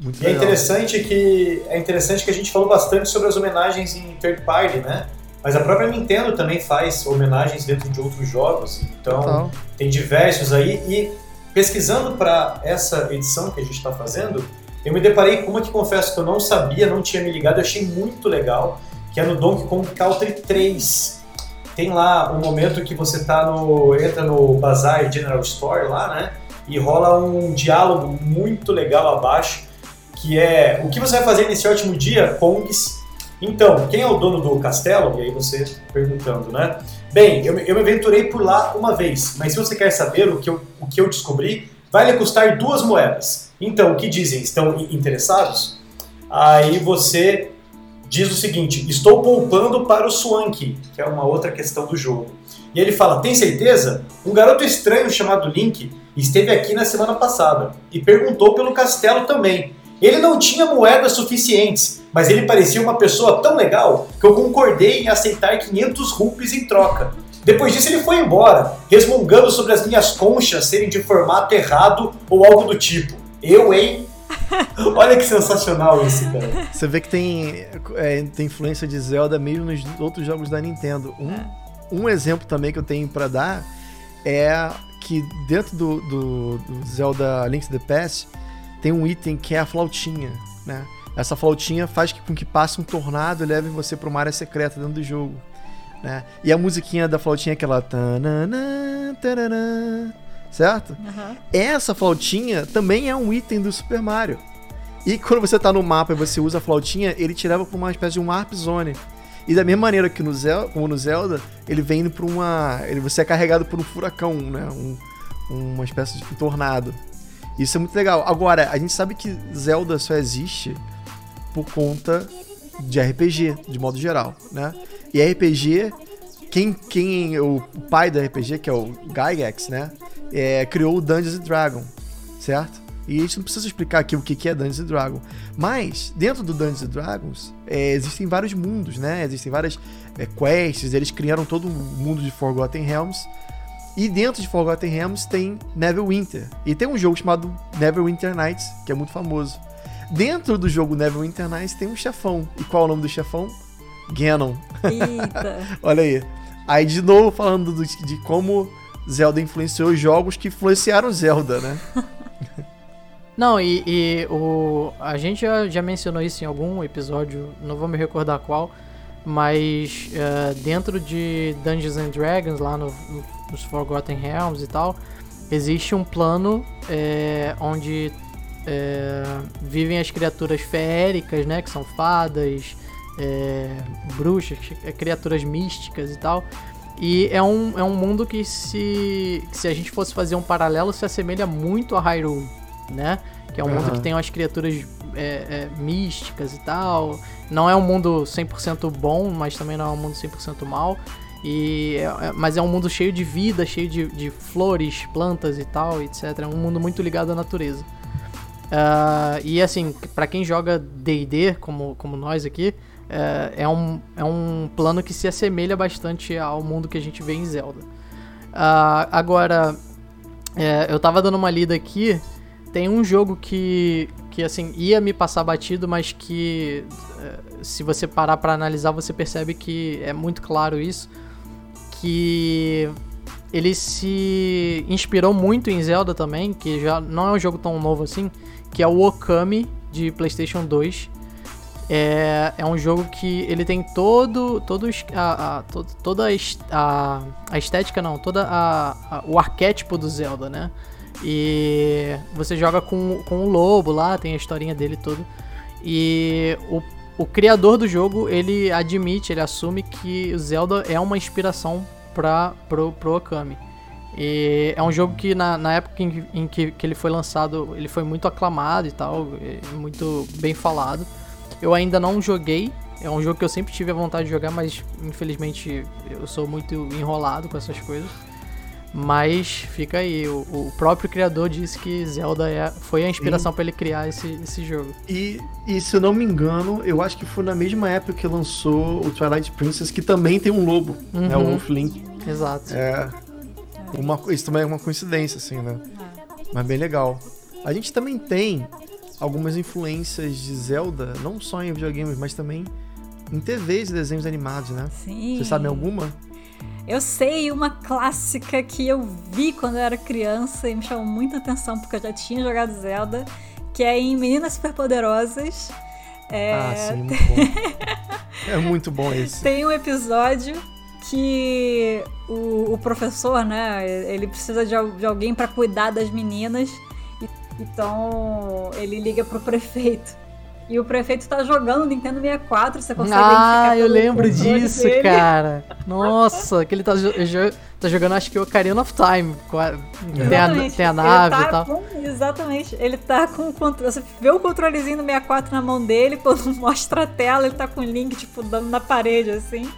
S2: Muito e é interessante que é interessante que a gente falou bastante sobre as homenagens em third party, né? Mas a própria Nintendo também faz homenagens dentro de outros jogos. Então, Total. tem diversos aí e pesquisando para essa edição que a gente está fazendo, eu me deparei com uma que confesso que eu não sabia, não tinha me ligado, eu achei muito legal, que é no Donkey Kong Country 3. Tem lá um momento que você tá no entra no Bazaar General Store lá, né? E rola um diálogo muito legal abaixo, que é o que você vai fazer nesse ótimo dia, Kongs? Então, quem é o dono do castelo? E aí você perguntando, né? Bem, eu, eu me aventurei por lá uma vez, mas se você quer saber o que eu, o que eu descobri, vai lhe custar duas moedas. Então, o que dizem? Estão interessados? Aí você diz o seguinte: estou poupando para o Swank, que é uma outra questão do jogo. E ele fala: tem certeza? Um garoto estranho chamado Link esteve aqui na semana passada e perguntou pelo castelo também. Ele não tinha moedas suficientes, mas ele parecia uma pessoa tão legal que eu concordei em aceitar 500 rupees em troca. Depois disso ele foi embora, resmungando sobre as minhas conchas serem de formato errado ou algo do tipo. Eu, hein? [LAUGHS] Olha que sensacional esse, cara.
S1: Você vê que tem, é, tem influência de Zelda mesmo nos outros jogos da Nintendo. Um, é. um exemplo também que eu tenho para dar é que dentro do, do, do Zelda Link to the Past tem um item que é a flautinha, né? Essa flautinha faz com que passe um tornado e leve você para uma área secreta dentro do jogo, né? E a musiquinha da flautinha é aquela certo? Uhum. Essa flautinha também é um item do Super Mario. E quando você tá no mapa e você usa a flautinha, ele te leva para uma espécie de um Warp Zone. E da mesma maneira que no Zelda, como no Zelda, ele vem indo para uma, ele você é carregado por um furacão, né? Um, uma espécie de um tornado. Isso é muito legal. Agora, a gente sabe que Zelda só existe por conta de RPG, de modo geral, né? E RPG, quem, quem o pai do RPG, que é o Gygax, né? É, criou o Dungeons Dragons, certo? E a gente não precisa explicar aqui o que é Dungeons Dragons. Mas, dentro do Dungeons Dragons, é, existem vários mundos, né? Existem várias é, quests, eles criaram todo o mundo de Forgotten Realms. E dentro de Forgotten Realms tem Neverwinter. E tem um jogo chamado Neverwinter Nights, que é muito famoso. Dentro do jogo Neverwinter Nights tem um chefão. E qual é o nome do chefão? Ganon.
S4: Eita. [LAUGHS]
S1: Olha aí. Aí, de novo, falando do, de como Zelda influenciou os jogos que influenciaram Zelda, né? [LAUGHS]
S3: Não, e, e, o, a gente já, já, mencionou isso em algum episódio, não vou me recordar qual, mas uh, dentro de Dungeons and Dragons, lá no, nos Forgotten Realms e tal, existe um plano é, onde é, vivem as criaturas feéricas, né, que são fadas, é, bruxas, criaturas místicas e tal. E é um, é um mundo que se, que se a gente fosse fazer um paralelo se assemelha muito a Hyrule né? Que é um uhum. mundo que tem umas criaturas é, é, místicas e tal. Não é um mundo 100% bom, mas também não é um mundo 100% mal. E, é, é, mas é um mundo cheio de vida, cheio de, de flores, plantas e tal, etc. É um mundo muito ligado à natureza. Uh, e assim, para quem joga D&D, como, como nós aqui, uh, é, um, é um plano que se assemelha bastante ao mundo que a gente vê em Zelda. Uh, agora, é, eu tava dando uma lida aqui tem um jogo que, que assim, ia me passar batido, mas que eh, se você parar para analisar, você percebe que é muito claro isso. Que ele se inspirou muito em Zelda também, que já não é um jogo tão novo assim, que é o Okami de PlayStation 2. É, é um jogo que ele tem todo, todo a, a, toda a, a estética, não, toda a, a, o arquétipo do Zelda, né? E você joga com, com o lobo lá, tem a historinha dele todo. E o, o criador do jogo, ele admite, ele assume que o Zelda é uma inspiração para pro, pro Okami. E é um jogo que na, na época em, em que, que, ele foi lançado, ele foi muito aclamado e tal, muito bem falado. Eu ainda não joguei, é um jogo que eu sempre tive a vontade de jogar, mas infelizmente eu sou muito enrolado com essas coisas. Mas fica aí, o, o, próprio criador disse que Zelda é, foi a inspiração para ele criar esse, esse jogo.
S1: E, e se eu não me engano, eu acho que foi na mesma época que lançou o Twilight Princess, que também tem um lobo, uhum. né? O Wolf Link.
S3: Exato.
S1: É. Uma, isso também é uma coincidência, assim, né? Mas bem legal. A gente também tem algumas influências de Zelda, não só em videogames, mas também em TVs e desenhos animados, né?
S4: Sim.
S1: Vocês sabem alguma?
S4: Eu sei uma clássica que eu vi quando eu era criança e me chamou muita atenção porque eu já tinha jogado Zelda, que é em Meninas Superpoderosas.
S1: É... Ah, sim, muito bom. [LAUGHS] é muito bom esse.
S4: Tem um episódio que o, o professor, né, ele precisa de, de alguém para cuidar das meninas, então ele liga pro prefeito. E o prefeito tá jogando Nintendo 64, você consegue
S3: Ah, eu lembro disso, dele. cara. Nossa, que ele tá, tá jogando, acho que o Ocarina of Time. Tem a, tem a nave
S4: tá
S3: e tal.
S4: Com, exatamente. Ele tá com o controle. Você vê o controlezinho do 64 na mão dele, quando [LAUGHS] mostra a tela, ele tá com o link, tipo, dando na parede, assim.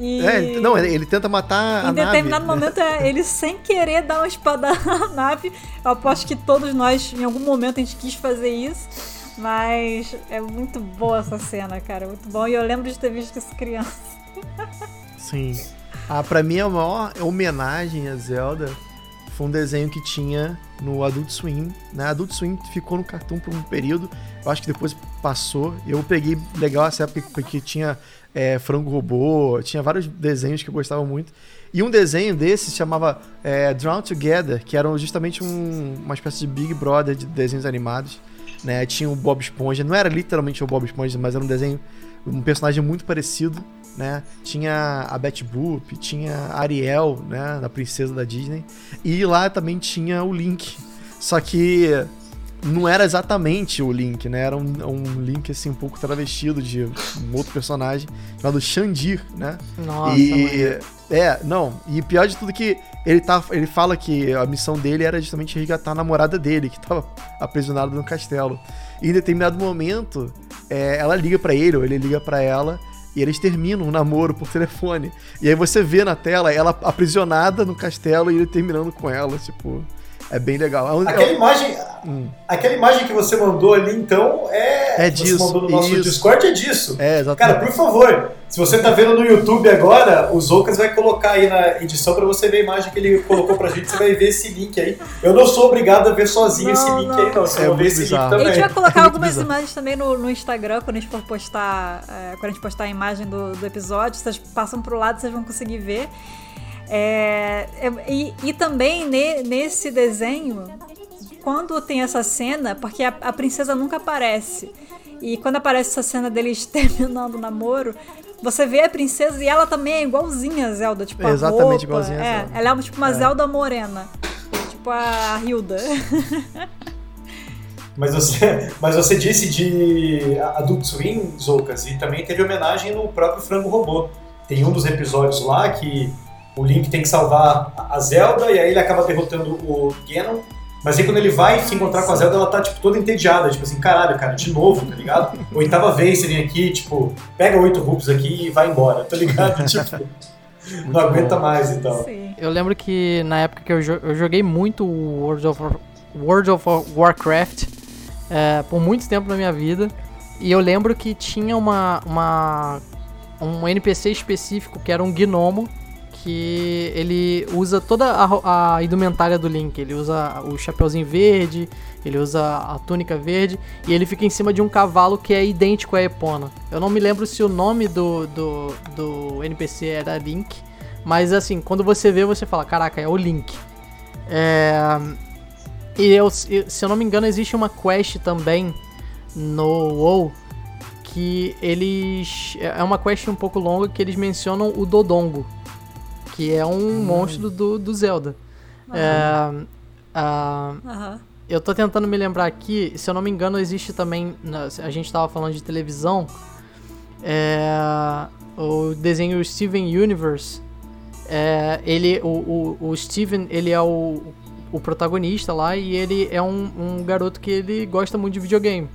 S1: E... É, não, ele, ele, tenta matar a
S4: nave. Em determinado nave. momento, é, ele sem querer dar uma espada [LAUGHS] na nave. Eu aposto que todos nós, em algum momento, a gente quis fazer isso. Mas é muito boa essa cena, cara. Muito bom. E eu lembro de ter visto isso criança.
S1: Sim. Ah, pra mim, a maior homenagem a Zelda foi um desenho que tinha no Adult Swim. Né? Adult Swim ficou no cartão por um período. Eu acho que depois passou. Eu peguei legal essa época porque tinha é, Frango Robô, tinha vários desenhos que eu gostava muito. E um desenho desses chamava é, Drown Together, que era justamente um, uma espécie de Big Brother de desenhos animados né? Tinha o Bob Esponja, não era literalmente o Bob Esponja, mas era um desenho, um personagem muito parecido, né? Tinha a Betty Boop, tinha a Ariel, né, da princesa da Disney, e lá também tinha o Link. Só que não era exatamente o Link, né? Era um, um Link assim um pouco travestido de um outro personagem chamado Xandir, né?
S3: Nossa, e
S1: é, não, e pior de tudo que ele tá ele fala que a missão dele era justamente resgatar a namorada dele que tava aprisionada no castelo. E em determinado momento, é, ela liga para ele ou ele liga para ela e eles terminam um namoro por telefone. E aí você vê na tela ela aprisionada no castelo e ele terminando com ela, tipo. É bem legal.
S2: É aquela, imagem, hum. aquela imagem que você mandou ali, então, é.
S1: É disso. Você
S2: mandou no nosso
S1: isso.
S2: Discord é disso.
S1: É, exatamente.
S2: Cara, por favor, se você tá vendo no YouTube agora, o Zoukas vai colocar aí na edição para você ver a imagem que ele colocou pra gente. Você vai ver esse link aí. Eu não sou obrigado a ver sozinho não, esse link não. aí, não. Você é vai ver esse link também.
S4: A gente vai colocar é algumas bizarro. imagens também no, no, Instagram, quando a gente for postar. É, quando a gente postar a imagem do, do episódio. Vocês passam pro lado, vocês vão conseguir ver. É, é e, e, também ne, nesse desenho quando tem essa cena, porque a, a princesa nunca aparece. E quando aparece essa cena deles [LAUGHS] terminando o namoro, você vê a princesa e ela também é igualzinha a Zelda, tipo,
S1: é exatamente
S4: roupa,
S1: igualzinha
S4: é,
S1: a Zelda.
S4: Ela é tipo uma é. Zelda morena, tipo a Hilda. [LAUGHS]
S2: Mas você, mas você disse de Adult Swim, Zoukas, e também teve homenagem no próprio Frango Robô. Tem um dos episódios lá que o Link tem que salvar a Zelda e aí ele acaba derrotando o Ganon mas aí quando ele vai se encontrar com a Zelda, ela tá, tipo, toda entediada. Tipo assim, caralho, cara, de novo, tá ligado? [LAUGHS] Oitava vez você vem aqui, tipo, pega oito rubos aqui e vai embora, tá ligado? [LAUGHS] tipo, não aguenta mais e tal. Sim.
S3: Eu lembro que na época que eu, jo eu joguei muito World of, World of Warcraft é, por muito tempo na minha vida. E eu lembro que tinha uma, uma um NPC específico que era um gnomo que ele usa toda a, a, indumentária do Link. Ele usa o chapeuzinho verde, ele usa a túnica verde e ele fica em cima de um cavalo que é idêntico a Epona. Eu não me lembro se o nome do, do, do NPC era Link, mas assim, quando você vê, você fala: caraca, é o Link. É... E eu, se eu não me engano, existe uma quest também no WoW que eles. É uma quest um pouco longa que eles mencionam o Dodongo que é um hum. monstro do, do Zelda. Uhum. É, uhum. Eu tô tentando me lembrar aqui, se eu não me engano, existe também. A gente tava falando de televisão. É, o desenho Steven Universe. É, ele, o, o, o, Steven, ele é o, o protagonista lá e ele é um, um garoto que ele gosta muito de videogame.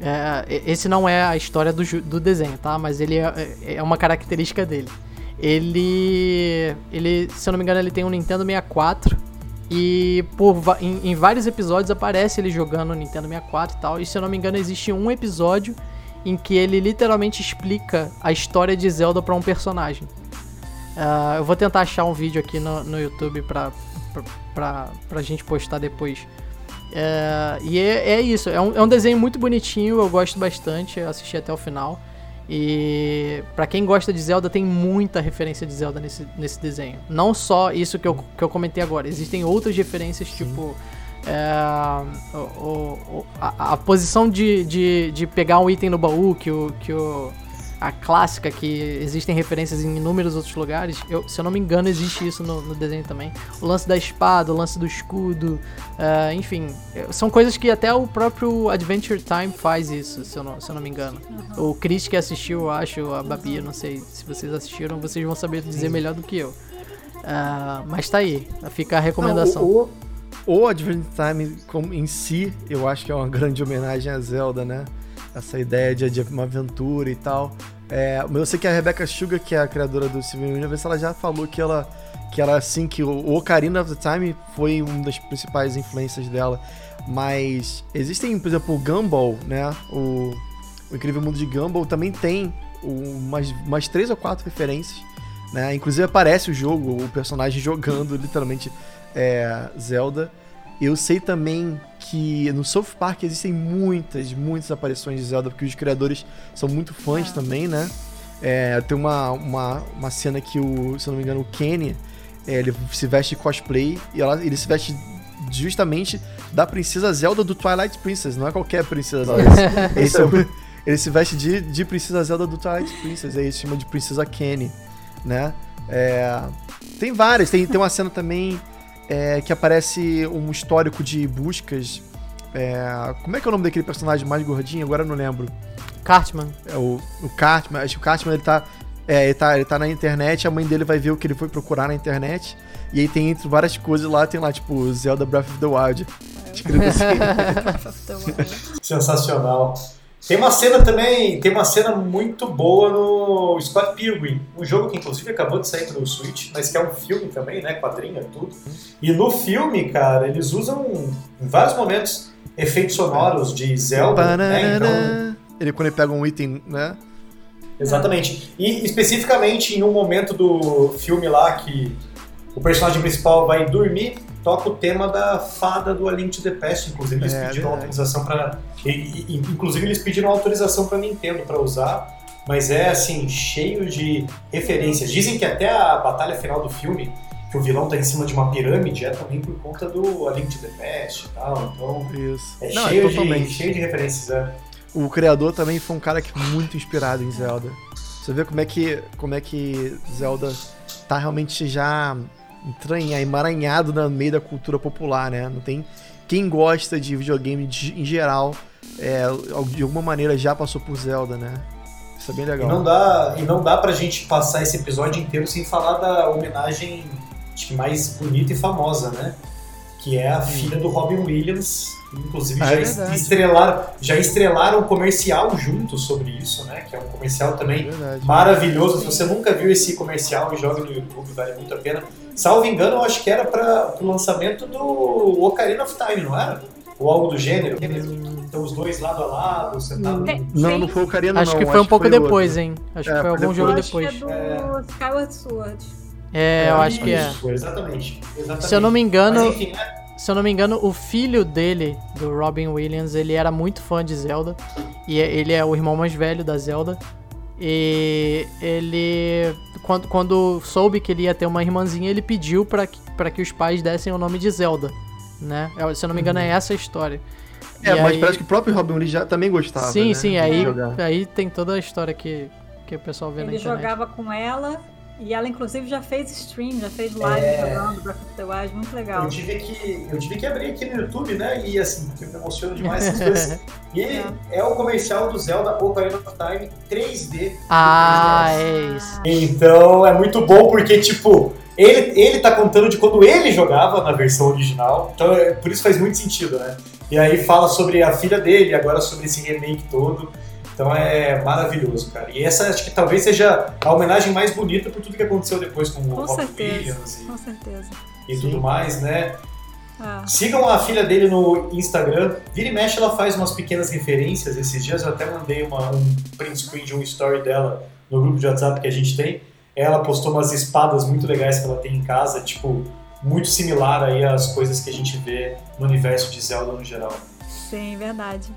S3: É, esse não é a história do, do desenho, tá? Mas ele é, é uma característica dele. Ele, ele, se eu não me engano, ele tem um Nintendo 64 e por em, em, vários episódios aparece ele jogando o Nintendo 64 e tal. E se eu não me engano, existe um episódio em que ele literalmente explica a história de Zelda para um personagem. Uh, eu vou tentar achar um vídeo aqui no, no YouTube pra, pra, pra, pra gente postar depois. Uh, e é, é isso, é um, é um desenho muito bonitinho, eu gosto bastante, assisti até o final. E para quem gosta de Zelda, tem muita referência de Zelda nesse, nesse desenho. Não só isso que eu, que eu comentei agora, existem outras referências, Sim. tipo. É, o, o, a, a, posição de, de, de pegar um item no baú que o, que o a clássica, que existem referências em inúmeros outros lugares. Eu, se eu não me engano, existe isso no, no desenho também. O lance da espada, o lance do escudo, uh, enfim. São coisas que até o próprio Adventure Time faz isso, se eu não, se eu não me engano. Uhum. O Chris que assistiu, eu acho, a Babi, eu não sei se vocês assistiram, vocês vão saber dizer Sim. melhor do que eu. Uh, mas tá aí, fica a recomendação. Não, o,
S1: o, o Adventure Time em si, eu acho que é uma grande homenagem a Zelda, né? Essa ideia de, de uma aventura e tal. É, eu sei que a Rebecca Sugar, que é a criadora do Steven Universe, ela já falou que ela, que ela assim, que o Ocarina of the Time foi uma das principais influências dela. Mas existem, por exemplo, o Gumball, né? O, o Incrível Mundo de Gumball também tem umas, umas três ou quatro referências. Né? Inclusive aparece o jogo, o personagem jogando literalmente é, Zelda. Eu sei também que no South Park existem muitas, muitas aparições de Zelda, porque os criadores são muito fãs também, né? É, tem uma, uma, uma cena que o, se eu não me engano, o Kenny, é, ele se veste cosplay e ela, ele se veste justamente da princesa Zelda do Twilight Princess, não é qualquer princesa Zelda. [LAUGHS] esse, é ele se veste de, de princesa Zelda do Twilight Princess, aí se chama de princesa Kenny, né? É, tem várias, tem, tem uma cena também é, que aparece um histórico de buscas. É, como é que é o nome daquele personagem mais gordinho? Agora eu não lembro.
S3: Cartman.
S1: É o, o Cartman. Acho que o Cartman ele tá, é, ele, tá, ele tá na internet, a mãe dele vai ver o que ele foi procurar na internet. E aí tem entre várias coisas lá, tem lá, tipo, Zelda Breath of the Wild.
S2: Escrito [LAUGHS] assim. Sensacional. Tem uma cena também, tem uma cena muito boa no Scott Pilgrim, um jogo que inclusive acabou de sair pro Switch, mas que é um filme também, né, quadrinho, tudo. E no filme, cara, eles usam em vários momentos efeitos sonoros de Zelda, né? Então,
S1: ele quando ele pega um item, né?
S2: Exatamente. E especificamente em um momento do filme lá que o personagem principal vai dormir, toca o tema da fada do A Link to the Past. Inclusive, eles é, pediram é autorização para. Inclusive, eles pediram autorização para Nintendo para usar. Mas é assim, cheio de referências. Dizem que até a batalha final do filme, que o vilão tá em cima de uma pirâmide, é também por conta do A Link to the Past e tal. Então. Isso. É, Não, cheio, é de, cheio de referências, é.
S1: O criador também foi um cara que muito inspirado em Zelda. Você vê como é que, como é que Zelda tá realmente já entranha, emaranhado no meio da cultura popular, né? Não tem quem gosta de videogame de, em geral, é, de alguma maneira já passou por Zelda, né? Isso é bem legal.
S2: E não dá, e não dá pra gente passar esse episódio inteiro sem falar da homenagem mais bonita e famosa, né? Que é a filha do Robin Williams, Inclusive ah, é já, estrelaram, já estrelaram um comercial junto sobre isso, né? Que é um comercial também é maravilhoso. Se você nunca viu esse comercial, joga no YouTube, vale muito a pena. Salvo engano, eu acho que era para o lançamento do Ocarina of Time, não era? Ou algo do gênero. Então os dois lado a lado, sentados.
S1: Não, não foi o Ocarina,
S3: acho
S1: não.
S3: Que foi um pouco foi depois, outro. hein? Acho é, que foi algum jogo depois.
S4: Acho que é do Skyward Sword.
S3: É, eu acho que é.
S2: Exatamente, exatamente.
S3: Se eu não me engano. Mas, enfim, né? se eu não me engano, o filho dele, do Robin Williams, ele era muito fã de Zelda. E é, ele é o irmão mais velho da Zelda. E ele, quando, quando soube que ele ia ter uma irmãzinha, ele pediu para que, pra que os pais dessem o nome de Zelda. Né? É, se eu não me engano, é uhum. essa a história.
S1: É, e mas aí... parece que o próprio Robin Williams já também gostava.
S3: Sim,
S1: né?
S3: sim, aí, aí tem toda a história que, que o pessoal vê
S4: ele
S3: na internet.
S4: Ele jogava com ela e ela, inclusive, já fez stream, já fez live é... jogando Breath of the Wild, muito legal.
S2: Eu tive, que, eu tive que abrir aqui no YouTube, né? E assim, porque eu me emociono demais essas coisas. [LAUGHS] E é. é o comercial do Zelda Ocarina of Time 3D.
S3: Ah, é isso.
S2: Então é muito bom porque, tipo, ele, ele tá contando de quando ele jogava na versão original. Então é, por isso faz muito sentido, né? E aí fala sobre a filha dele, agora sobre esse remake todo. Então é maravilhoso, cara. E essa acho que talvez seja a homenagem mais bonita por tudo que aconteceu depois com, com o Rob Williams
S4: e, com certeza.
S2: e tudo mais, né? Ah. Sigam a filha dele no Instagram. Vira e mexe, ela faz umas pequenas referências. Esses dias eu até mandei uma, um print screen de um story dela no grupo de WhatsApp que a gente tem. Ela postou umas espadas muito legais que ela tem em casa, tipo, muito similar aí às coisas que a gente vê no universo de Zelda no geral.
S4: Sim, verdade.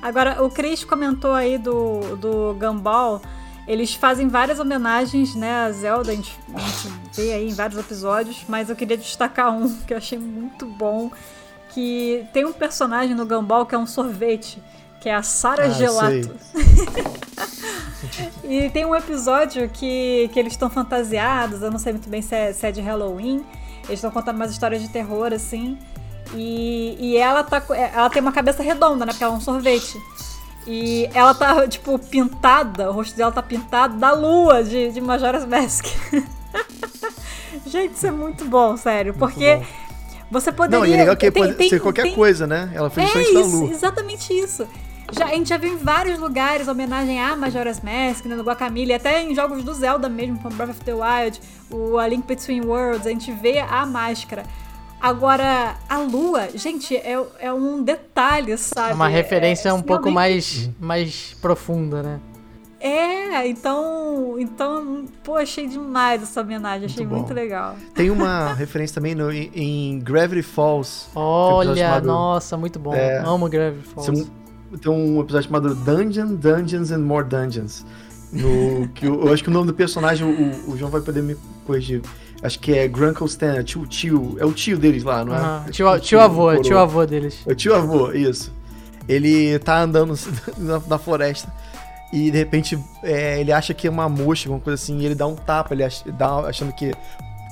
S4: Agora, o Chris comentou aí do, do Gumball. Eles fazem várias homenagens né, a Zelda, a gente, a gente vê aí em vários episódios, mas eu queria destacar um que eu achei muito bom, que tem um personagem no Gumball que é um sorvete, que é a Sarah ah, Gelato. [LAUGHS] e tem um episódio que, que eles estão fantasiados, eu não sei muito bem se é, se é de Halloween, eles estão contando umas histórias de terror, assim, e, e ela tá. Ela tem uma cabeça redonda, né? Porque ela é um sorvete. E ela tá, tipo, pintada, o rosto dela tá pintado da lua de, de Majora's Mask. [LAUGHS] Gente, isso é muito bom, sério. Muito porque bom. você poderia.
S1: Não, e é legal que tem, pode tem, ser qualquer tem... coisa, né? Ela fez
S4: é
S1: isso, da lua.
S4: Exatamente isso. Já, a gente já viu em vários lugares homenagem a Majora's Mask, né, no Guacamole, até em jogos do Zelda mesmo, como Breath of the Wild, o A Link Between Worlds, a gente vê a máscara. Agora, a lua, gente, é, é um detalhe, sabe?
S3: Uma referência é, um pouco mais, mais profunda, né?
S4: É, então, então, pô, achei demais essa homenagem, achei muito, muito legal.
S1: Tem uma referência também no, em Gravity Falls.
S3: Olha, chamado, nossa, muito bom. É, Amo Gravity Falls.
S1: Tem um episódio chamado Dungeon, Dungeons and More Dungeons. No, que eu, eu, acho que o nome do personagem, o, o João vai poder me corrigir. Acho que é Grunkle Stan, é tio, tio, é o tio deles lá, não é? Uhum.
S3: é tio, tio, avô, é tio avô deles.
S1: É o tio avô, isso. Ele tá andando [LAUGHS] na, na floresta e de repente é, ele acha que é uma mosca, alguma coisa assim, e ele dá um tapa, ele ach, dá, achando que,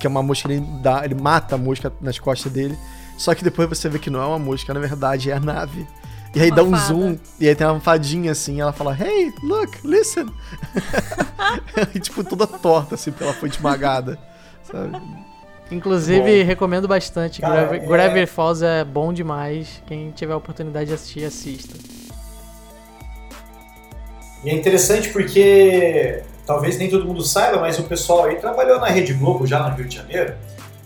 S1: que é uma mosca, ele, dá, ele mata a mosca nas costas dele. Só que depois você vê que não é uma mosca, na verdade é a nave. E aí uma dá um fada. zoom, e aí tem uma fadinha assim, ela fala, hey, look, listen. e [LAUGHS] [LAUGHS] tipo, toda torta, assim, porque ela foi esmagada. Sabe? [LAUGHS]
S3: Inclusive, bom. recomendo bastante. Cara, Gravi é... Gravity Falls é bom demais. Quem tiver a oportunidade de assistir, assista.
S2: E é interessante porque talvez nem todo mundo saiba, mas o pessoal aí trabalhou na Rede Globo já no Rio de Janeiro.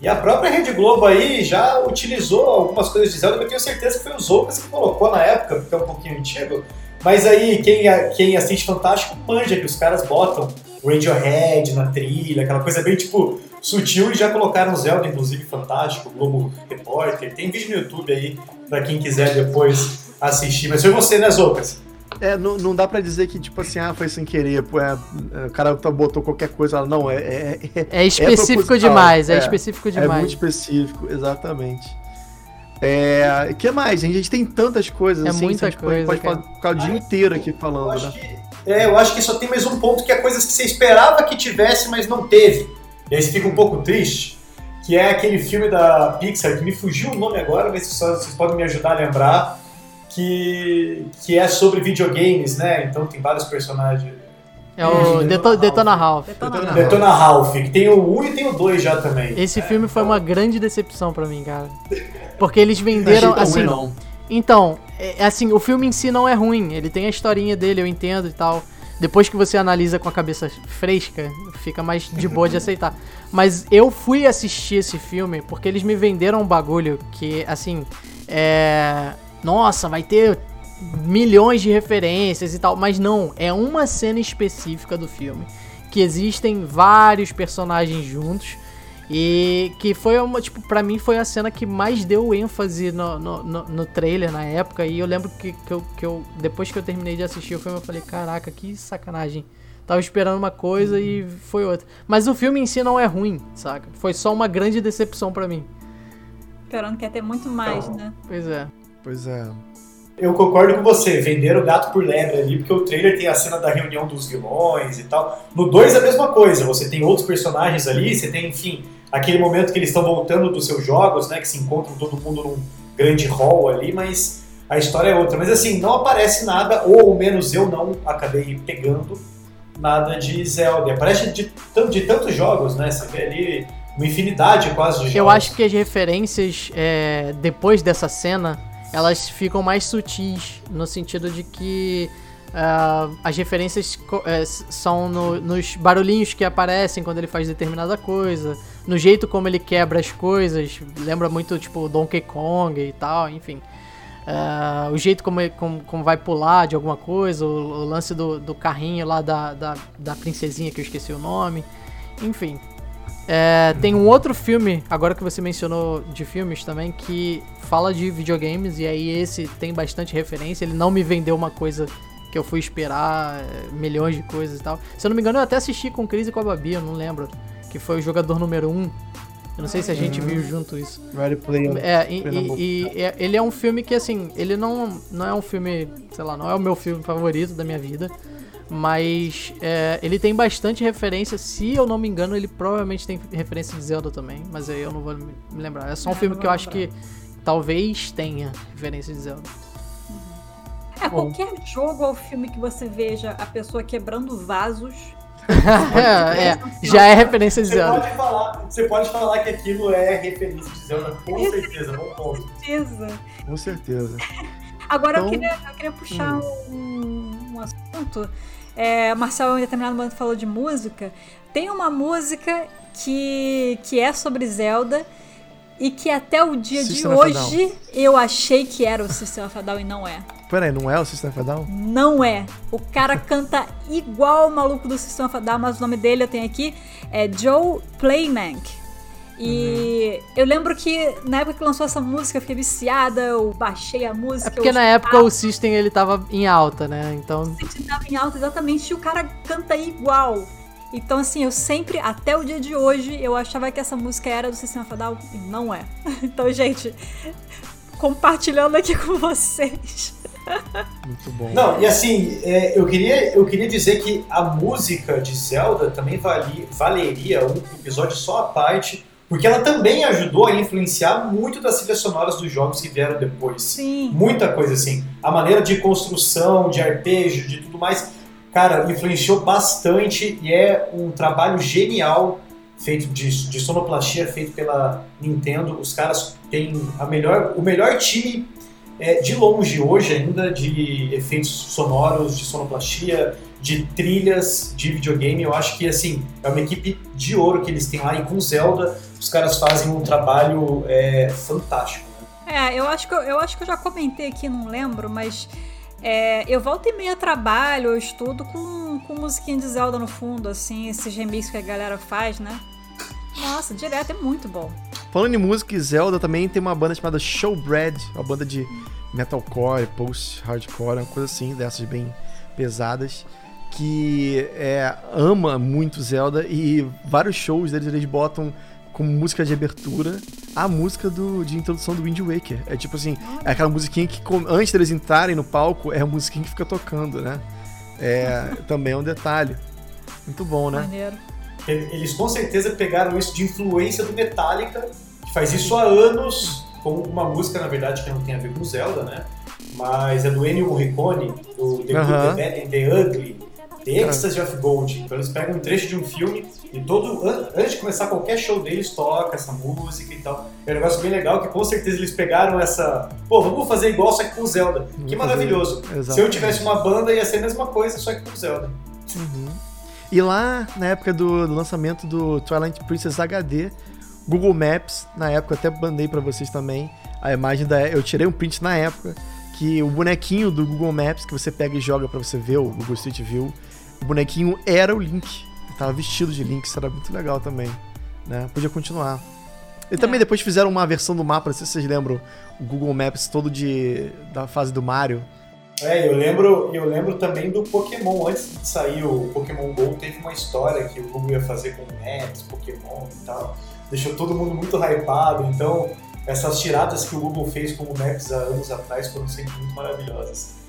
S2: E a própria Rede Globo aí já utilizou algumas coisas de Zelda, eu tenho certeza que foi o Zoukas que colocou na época, porque é um pouquinho antigo. Mas aí, quem, quem assiste Fantástico manja que os caras botam Radiohead na trilha, aquela coisa bem tipo sutil e já colocaram Zelda, inclusive, fantástico, Globo Repórter. Tem vídeo no YouTube aí pra quem quiser depois assistir. Mas foi você, né, Zoukas?
S1: É, não, não dá pra dizer que, tipo assim, ah, foi sem querer, pô, é, é o cara botou qualquer coisa, não, é... É,
S3: é, é específico é demais, é, específico demais.
S1: É muito específico, exatamente. É, o que mais? A gente tem tantas coisas,
S3: é
S1: assim,
S3: muita
S1: a gente
S3: coisa,
S1: pode cara. ficar o dia inteiro aqui falando,
S2: eu
S1: né?
S2: Que, é, eu acho que só tem mais um ponto, que é coisas que você esperava que tivesse, mas não teve. E aí você fica um pouco triste, que é aquele filme da Pixar, que me fugiu o nome agora, mas vocês podem me ajudar a lembrar, que, que é sobre videogames, né? Então tem vários personagens.
S3: É o Detona, Detona Ralph.
S2: Detona, Detona Ralph, que tem o 1 e tem o 2 já também.
S3: Esse é, filme foi então... uma grande decepção para mim, cara. Porque eles venderam assim. Ruim, então, é, assim, o filme em si não é ruim. Ele tem a historinha dele, eu entendo e tal. Depois que você analisa com a cabeça fresca, fica mais de boa de aceitar. [LAUGHS] Mas eu fui assistir esse filme porque eles me venderam um bagulho que, assim, é nossa, vai ter milhões de referências e tal, mas não, é uma cena específica do filme que existem vários personagens juntos e que foi uma, tipo, pra mim foi a cena que mais deu ênfase no, no, no, no trailer na época. E eu lembro que, que, eu, que eu, depois que eu terminei de assistir o filme, eu falei: caraca, que sacanagem. Tava esperando uma coisa uhum. e foi outra. Mas o filme em si não é ruim, saca? Foi só uma grande decepção para mim.
S4: Esperando que ia ter muito mais,
S2: então,
S4: né?
S3: Pois é.
S1: Pois é.
S2: Eu concordo com você, venderam o gato por lebre ali, porque o trailer tem a cena da reunião dos vilões e tal. No 2 é a mesma coisa, você tem outros personagens ali, você tem, enfim, aquele momento que eles estão voltando dos seus jogos, né, que se encontram todo mundo num grande hall ali, mas a história é outra. Mas assim, não aparece nada, ou ao menos eu não acabei pegando nada de Zelda. Aparece de, de tantos jogos, né, você vê ali uma infinidade quase de jogos.
S3: Eu acho que as referências, é, depois dessa cena elas ficam mais sutis, no sentido de que uh, as referências uh, são no, nos barulhinhos que aparecem quando ele faz determinada coisa, no jeito como ele quebra as coisas, lembra muito tipo Donkey Kong e tal, enfim. Uh, o jeito como, como, como, vai pular de alguma coisa, o, o lance do, do, carrinho lá da, da, da princesinha que eu esqueci o nome, enfim. É, tem um outro filme, agora que você mencionou de filmes também, que fala de videogames, e aí esse tem bastante referência. Ele não me vendeu uma coisa que eu fui esperar, é, milhões de coisas e tal. Se eu não me engano, eu até assisti com Cris e com a Babi, eu não lembro. Que foi o jogador número 1. Um. Eu não sei se a gente uhum. viu junto isso.
S1: Ready Player.
S3: É, e, e, e é, ele é um filme que, assim, ele não, não é um filme, sei lá, não é o meu filme favorito da minha vida. Mas é, ele tem bastante referência. Se eu não me engano, ele provavelmente tem referência de Zelda também. Mas aí eu não vou me lembrar. É só um é, filme que eu acho que talvez tenha referência de Zelda.
S4: É, qualquer jogo ou filme que você veja a pessoa quebrando vasos. [LAUGHS]
S3: é, é, já é referência de
S2: você
S3: Zelda.
S2: Pode falar, você pode falar que aquilo é referência de Zelda, com certeza, bom ponto.
S4: Com certeza.
S1: Com certeza.
S4: Agora então, eu, queria, eu queria puxar hum. um, um assunto é, Marcel em determinado momento falou de música. Tem uma música que, que é sobre Zelda e que até o dia System de hoje eu achei que era o System of a Down e não é.
S1: Peraí, não é o System of a Down?
S4: Não é. O cara canta igual o maluco do System of a Down, mas o nome dele eu tenho aqui é Joe Playmank. E uhum. eu lembro que na época que lançou essa música eu fiquei viciada, eu baixei a música.
S3: É porque na época o System ele tava em alta, né? Então. O
S4: System tava em alta, exatamente, e o cara canta igual. Então, assim, eu sempre, até o dia de hoje, eu achava que essa música era do Sistema Fadal e não é. [LAUGHS] Então, gente, compartilhando aqui com vocês.
S1: Muito bom.
S2: Não, e assim, é, eu, queria, eu queria dizer que a música de Zelda também vali, valeria um episódio só à parte porque ela também ajudou a influenciar muito das trilhas sonoras dos jogos que vieram depois.
S4: Sim.
S2: Muita coisa assim. A maneira de construção, de arpejo, de tudo mais, cara, influenciou bastante e é um trabalho genial feito de, de sonoplastia feito pela Nintendo. Os caras têm a melhor, o melhor time é, de longe hoje ainda de efeitos sonoros, de sonoplastia, de trilhas de videogame. Eu acho que assim é uma equipe de ouro que eles têm lá e com Zelda os caras fazem um trabalho é, fantástico.
S4: É, eu acho que eu, eu acho que eu já comentei aqui, não lembro, mas é, eu volto e meia trabalho, eu estudo com, com musiquinha de Zelda no fundo, assim, esses remixes que a galera faz, né? Nossa, direto é muito bom.
S1: Falando em música e Zelda, também tem uma banda chamada Showbread, uma banda de metalcore, post-hardcore, uma coisa assim, dessas bem pesadas, que é, ama muito Zelda e vários shows deles eles botam como música de abertura a música do, de introdução do Wind Waker. É tipo assim, é aquela musiquinha que antes deles entrarem no palco, é a musiquinha que fica tocando, né? É, também é um detalhe. Muito bom, né?
S4: Maneiro.
S2: Eles com certeza pegaram isso de influência do Metallica, que faz isso há anos, com uma música, na verdade, que não tem a ver com Zelda, né? Mas é do Ennio Morricone, do The Good, The Bad and The Ugly, Ecstasy of Gold. Então eles pegam um trecho de um filme e todo antes de começar qualquer show deles toca essa música e tal. É um negócio bem legal que com certeza eles pegaram essa, pô, vamos fazer igual só que com Zelda. Que maravilhoso. Se eu tivesse uma banda ia ser a mesma coisa só que com Zelda.
S1: Uhum. E lá na época do, do lançamento do Twilight Princess HD, Google Maps, na época até mandei para vocês também a imagem da eu tirei um print na época que o bonequinho do Google Maps que você pega e joga para você ver o Google Street View o bonequinho era o Link. Ele tava vestido de Link, isso era muito legal também. Né? Podia continuar. E é. também depois fizeram uma versão do mapa, não sei se vocês lembram, o Google Maps todo de da fase do Mario.
S2: É, eu lembro, eu lembro também do Pokémon. Antes de sair o Pokémon GO, teve uma história que o Google ia fazer com Maps, Pokémon e tal. Deixou todo mundo muito hypado. Então, essas tiradas que o Google fez com o Maps há anos atrás foram sempre muito maravilhosas.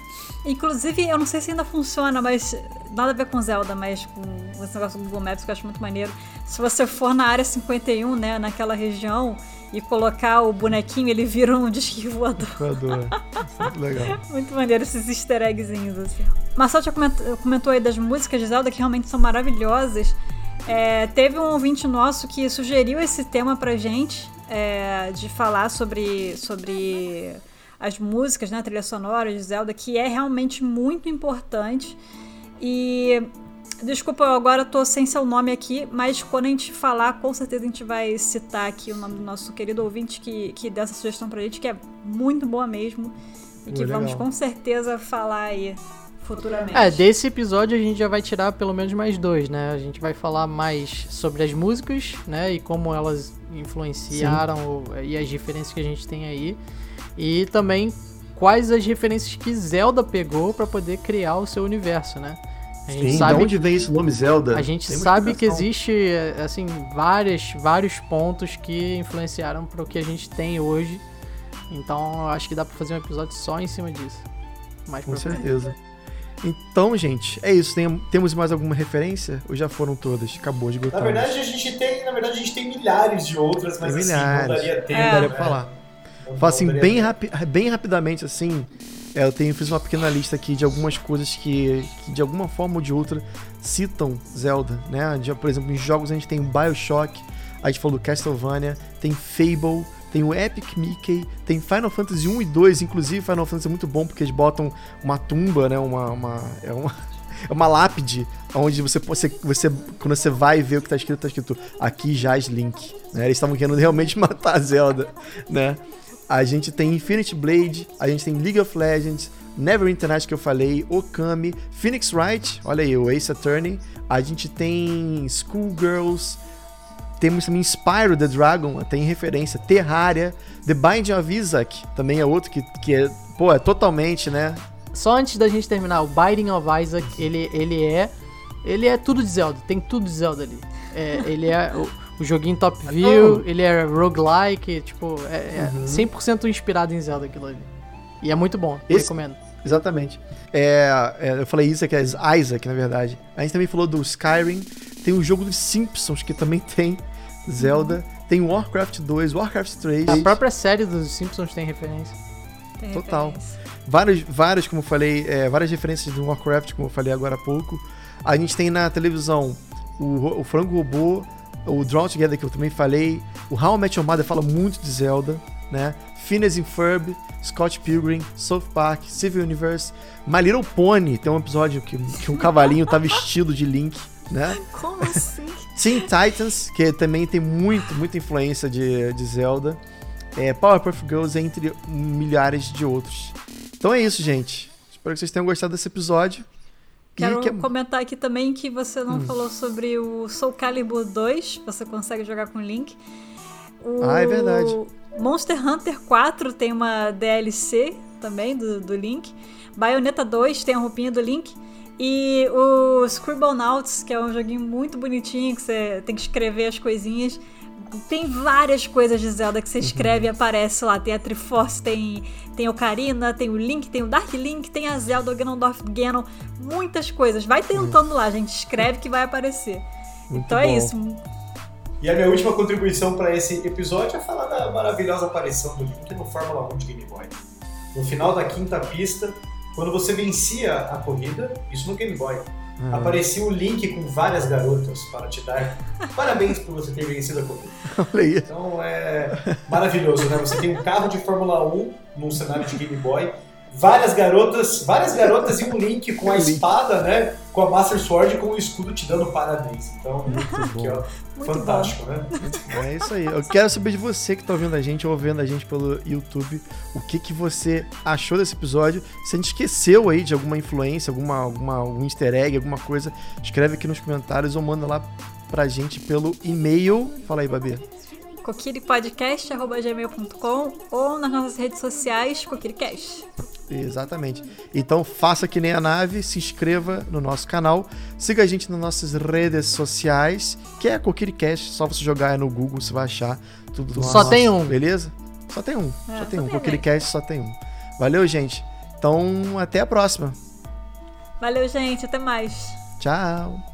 S4: Inclusive, eu não sei se ainda funciona, mas nada a ver com Zelda, mas com esse negócio do Google Maps que eu acho muito maneiro. Se você for na área 51, né, naquela região, e colocar o bonequinho, ele vira um disque [LAUGHS] voador.
S1: Voador. É muito legal. [LAUGHS]
S4: muito maneiro esses easter eggzinhos, assim. Marcel já comentou aí das músicas de Zelda que realmente são maravilhosas. É, teve um ouvinte nosso que sugeriu esse tema pra gente, é, de falar sobre, sobre as músicas, né, a trilha sonora de Zelda, que é realmente muito importante. E desculpa, eu agora tô sem seu nome aqui, mas quando a gente falar, com certeza a gente vai citar aqui o nome do nosso querido ouvinte que, que deu essa sugestão pra gente, que é muito boa mesmo. E que vamos com certeza falar aí futuramente.
S3: É, desse episódio a gente já vai tirar pelo menos mais dois, né? A gente vai falar mais sobre as músicas, né? E como elas influenciaram e as diferenças que a gente tem aí. E também quais as referências que Zelda pegou para poder criar o seu universo, né?
S1: A gente Sim, sabe de onde vem esse nome Zelda?
S3: A gente sabe que existe assim várias, vários pontos que influenciaram para o que a gente tem hoje. Então acho que dá para fazer um episódio só em cima disso.
S1: Mais Com certeza. Então, gente, é isso. Tem, temos mais alguma referência? Ou já foram todas? Acabou de
S2: esgotar. Na verdade, a gente tem, na verdade, a gente tem milhares de outras, mas tem assim, milhares. não daria tempo. É.
S1: Não daria pra falar. Fala assim, bem, rapi bem rapidamente, assim, é, eu tenho, fiz uma pequena lista aqui de algumas coisas que, que, de alguma forma ou de outra citam Zelda, né? De, por exemplo, em jogos a gente tem Bioshock, a gente falou Castlevania, tem Fable, tem o Epic Mickey, tem Final Fantasy 1 e 2, inclusive Final Fantasy é muito bom porque eles botam uma tumba, né? Uma, uma, é uma, [LAUGHS] é uma lápide onde você, você, você quando você vai ver o que tá escrito, tá escrito aqui jaz Link, né? Eles estavam querendo [LAUGHS] realmente matar a Zelda, né? A gente tem Infinity Blade, a gente tem League of Legends, Never Internet que eu falei, Okami, Phoenix Wright, olha aí, o Ace Attorney, a gente tem Schoolgirls, temos também Spyro the Dragon, tem referência, Terraria, The Binding of Isaac, também é outro que, que é, pô, é totalmente, né?
S3: Só antes da gente terminar, o Binding of Isaac, ele, ele é ele é tudo de Zelda, tem tudo de Zelda ali. É, ele é o joguinho top view, ele é roguelike, tipo, é, é uhum. 100% inspirado em Zelda aquilo ali. E é muito bom, Esse, recomendo.
S1: Exatamente. É, é, eu falei isso, que é Isaac, na verdade. A gente também falou do Skyrim, tem o jogo dos Simpsons, que também tem Zelda, uhum. tem Warcraft 2, Warcraft 3.
S3: A própria série dos Simpsons tem referência.
S4: Tem
S1: Total. Referência. Várias, várias, como eu falei, é, várias referências do Warcraft, como eu falei agora há pouco. A gente tem na televisão o, o Frango Robô, o Draw Together, que eu também falei. O How I Met Your Mother fala muito de Zelda, né? Phineas and Ferb, Scott Pilgrim, South Park, Civil Universe, My Little Pony, tem um episódio que, que um cavalinho tá vestido de Link, né?
S4: Como assim?
S1: Teen Titans, que também tem muito, muita influência de, de Zelda. É, Powerpuff Girls, entre milhares de outros. Então é isso, gente. Espero que vocês tenham gostado desse episódio.
S4: Quero que... comentar aqui também que você não hum. falou sobre o Soul Calibur 2, você consegue jogar com Link.
S1: O ah, é verdade.
S4: Monster Hunter 4 tem uma DLC também do, do Link. Bayonetta 2 tem a roupinha do Link. E o Scribblenauts, que é um joguinho muito bonitinho, que você tem que escrever as coisinhas. Tem várias coisas de Zelda que você uhum. escreve uhum. e aparece lá. Tem a Triforce, tem, tem Ocarina, tem o Link, tem o Dark Link, tem a Zelda, o Ganondorf Ganon. Muitas coisas. Vai tentando uhum. lá, gente. Escreve que vai aparecer. Muito então é bom. é isso.
S2: E a minha última contribuição para esse episódio é falar da maravilhosa aparição do Link no Fórmula 1 de Game Boy. No final da quinta pista, quando você vencia a corrida, isso no Game Boy, uhum. aparecia o Link com várias garotas para te dar parabéns por você ter vencido a corrida. [LAUGHS]
S1: Olha.
S2: Então é maravilhoso, né? Você tem um carro de Fórmula 1 num cenário de Game Boy várias garotas, várias garotas e um Link com a [LAUGHS] espada, né? Com a Master Sword e com o escudo te dando parabéns. Então, muito [LAUGHS] aqui, ó, fantástico, bom. né?
S1: É isso aí. Eu quero saber de você que tá ouvindo a gente ou vendo a gente pelo YouTube, o que que você achou desse episódio? Se a gente esqueceu aí de alguma influência, alguma, alguma algum easter egg, alguma coisa, escreve aqui nos comentários ou manda lá pra gente pelo e-mail. Fala aí, Babi
S4: coquiripodcast.gmail.com ou nas nossas redes sociais, coquiricast.
S1: Exatamente. Então faça que nem a nave, se inscreva no nosso canal, siga a gente nas nossas redes sociais, que é a Coquiricast, só você jogar no Google, você vai achar tudo
S3: do Só nosso, tem um.
S1: Beleza? Só tem um. É, só tem um. Coquiricast só tem um. Valeu, gente. Então, até a próxima.
S4: Valeu, gente. Até mais.
S1: Tchau.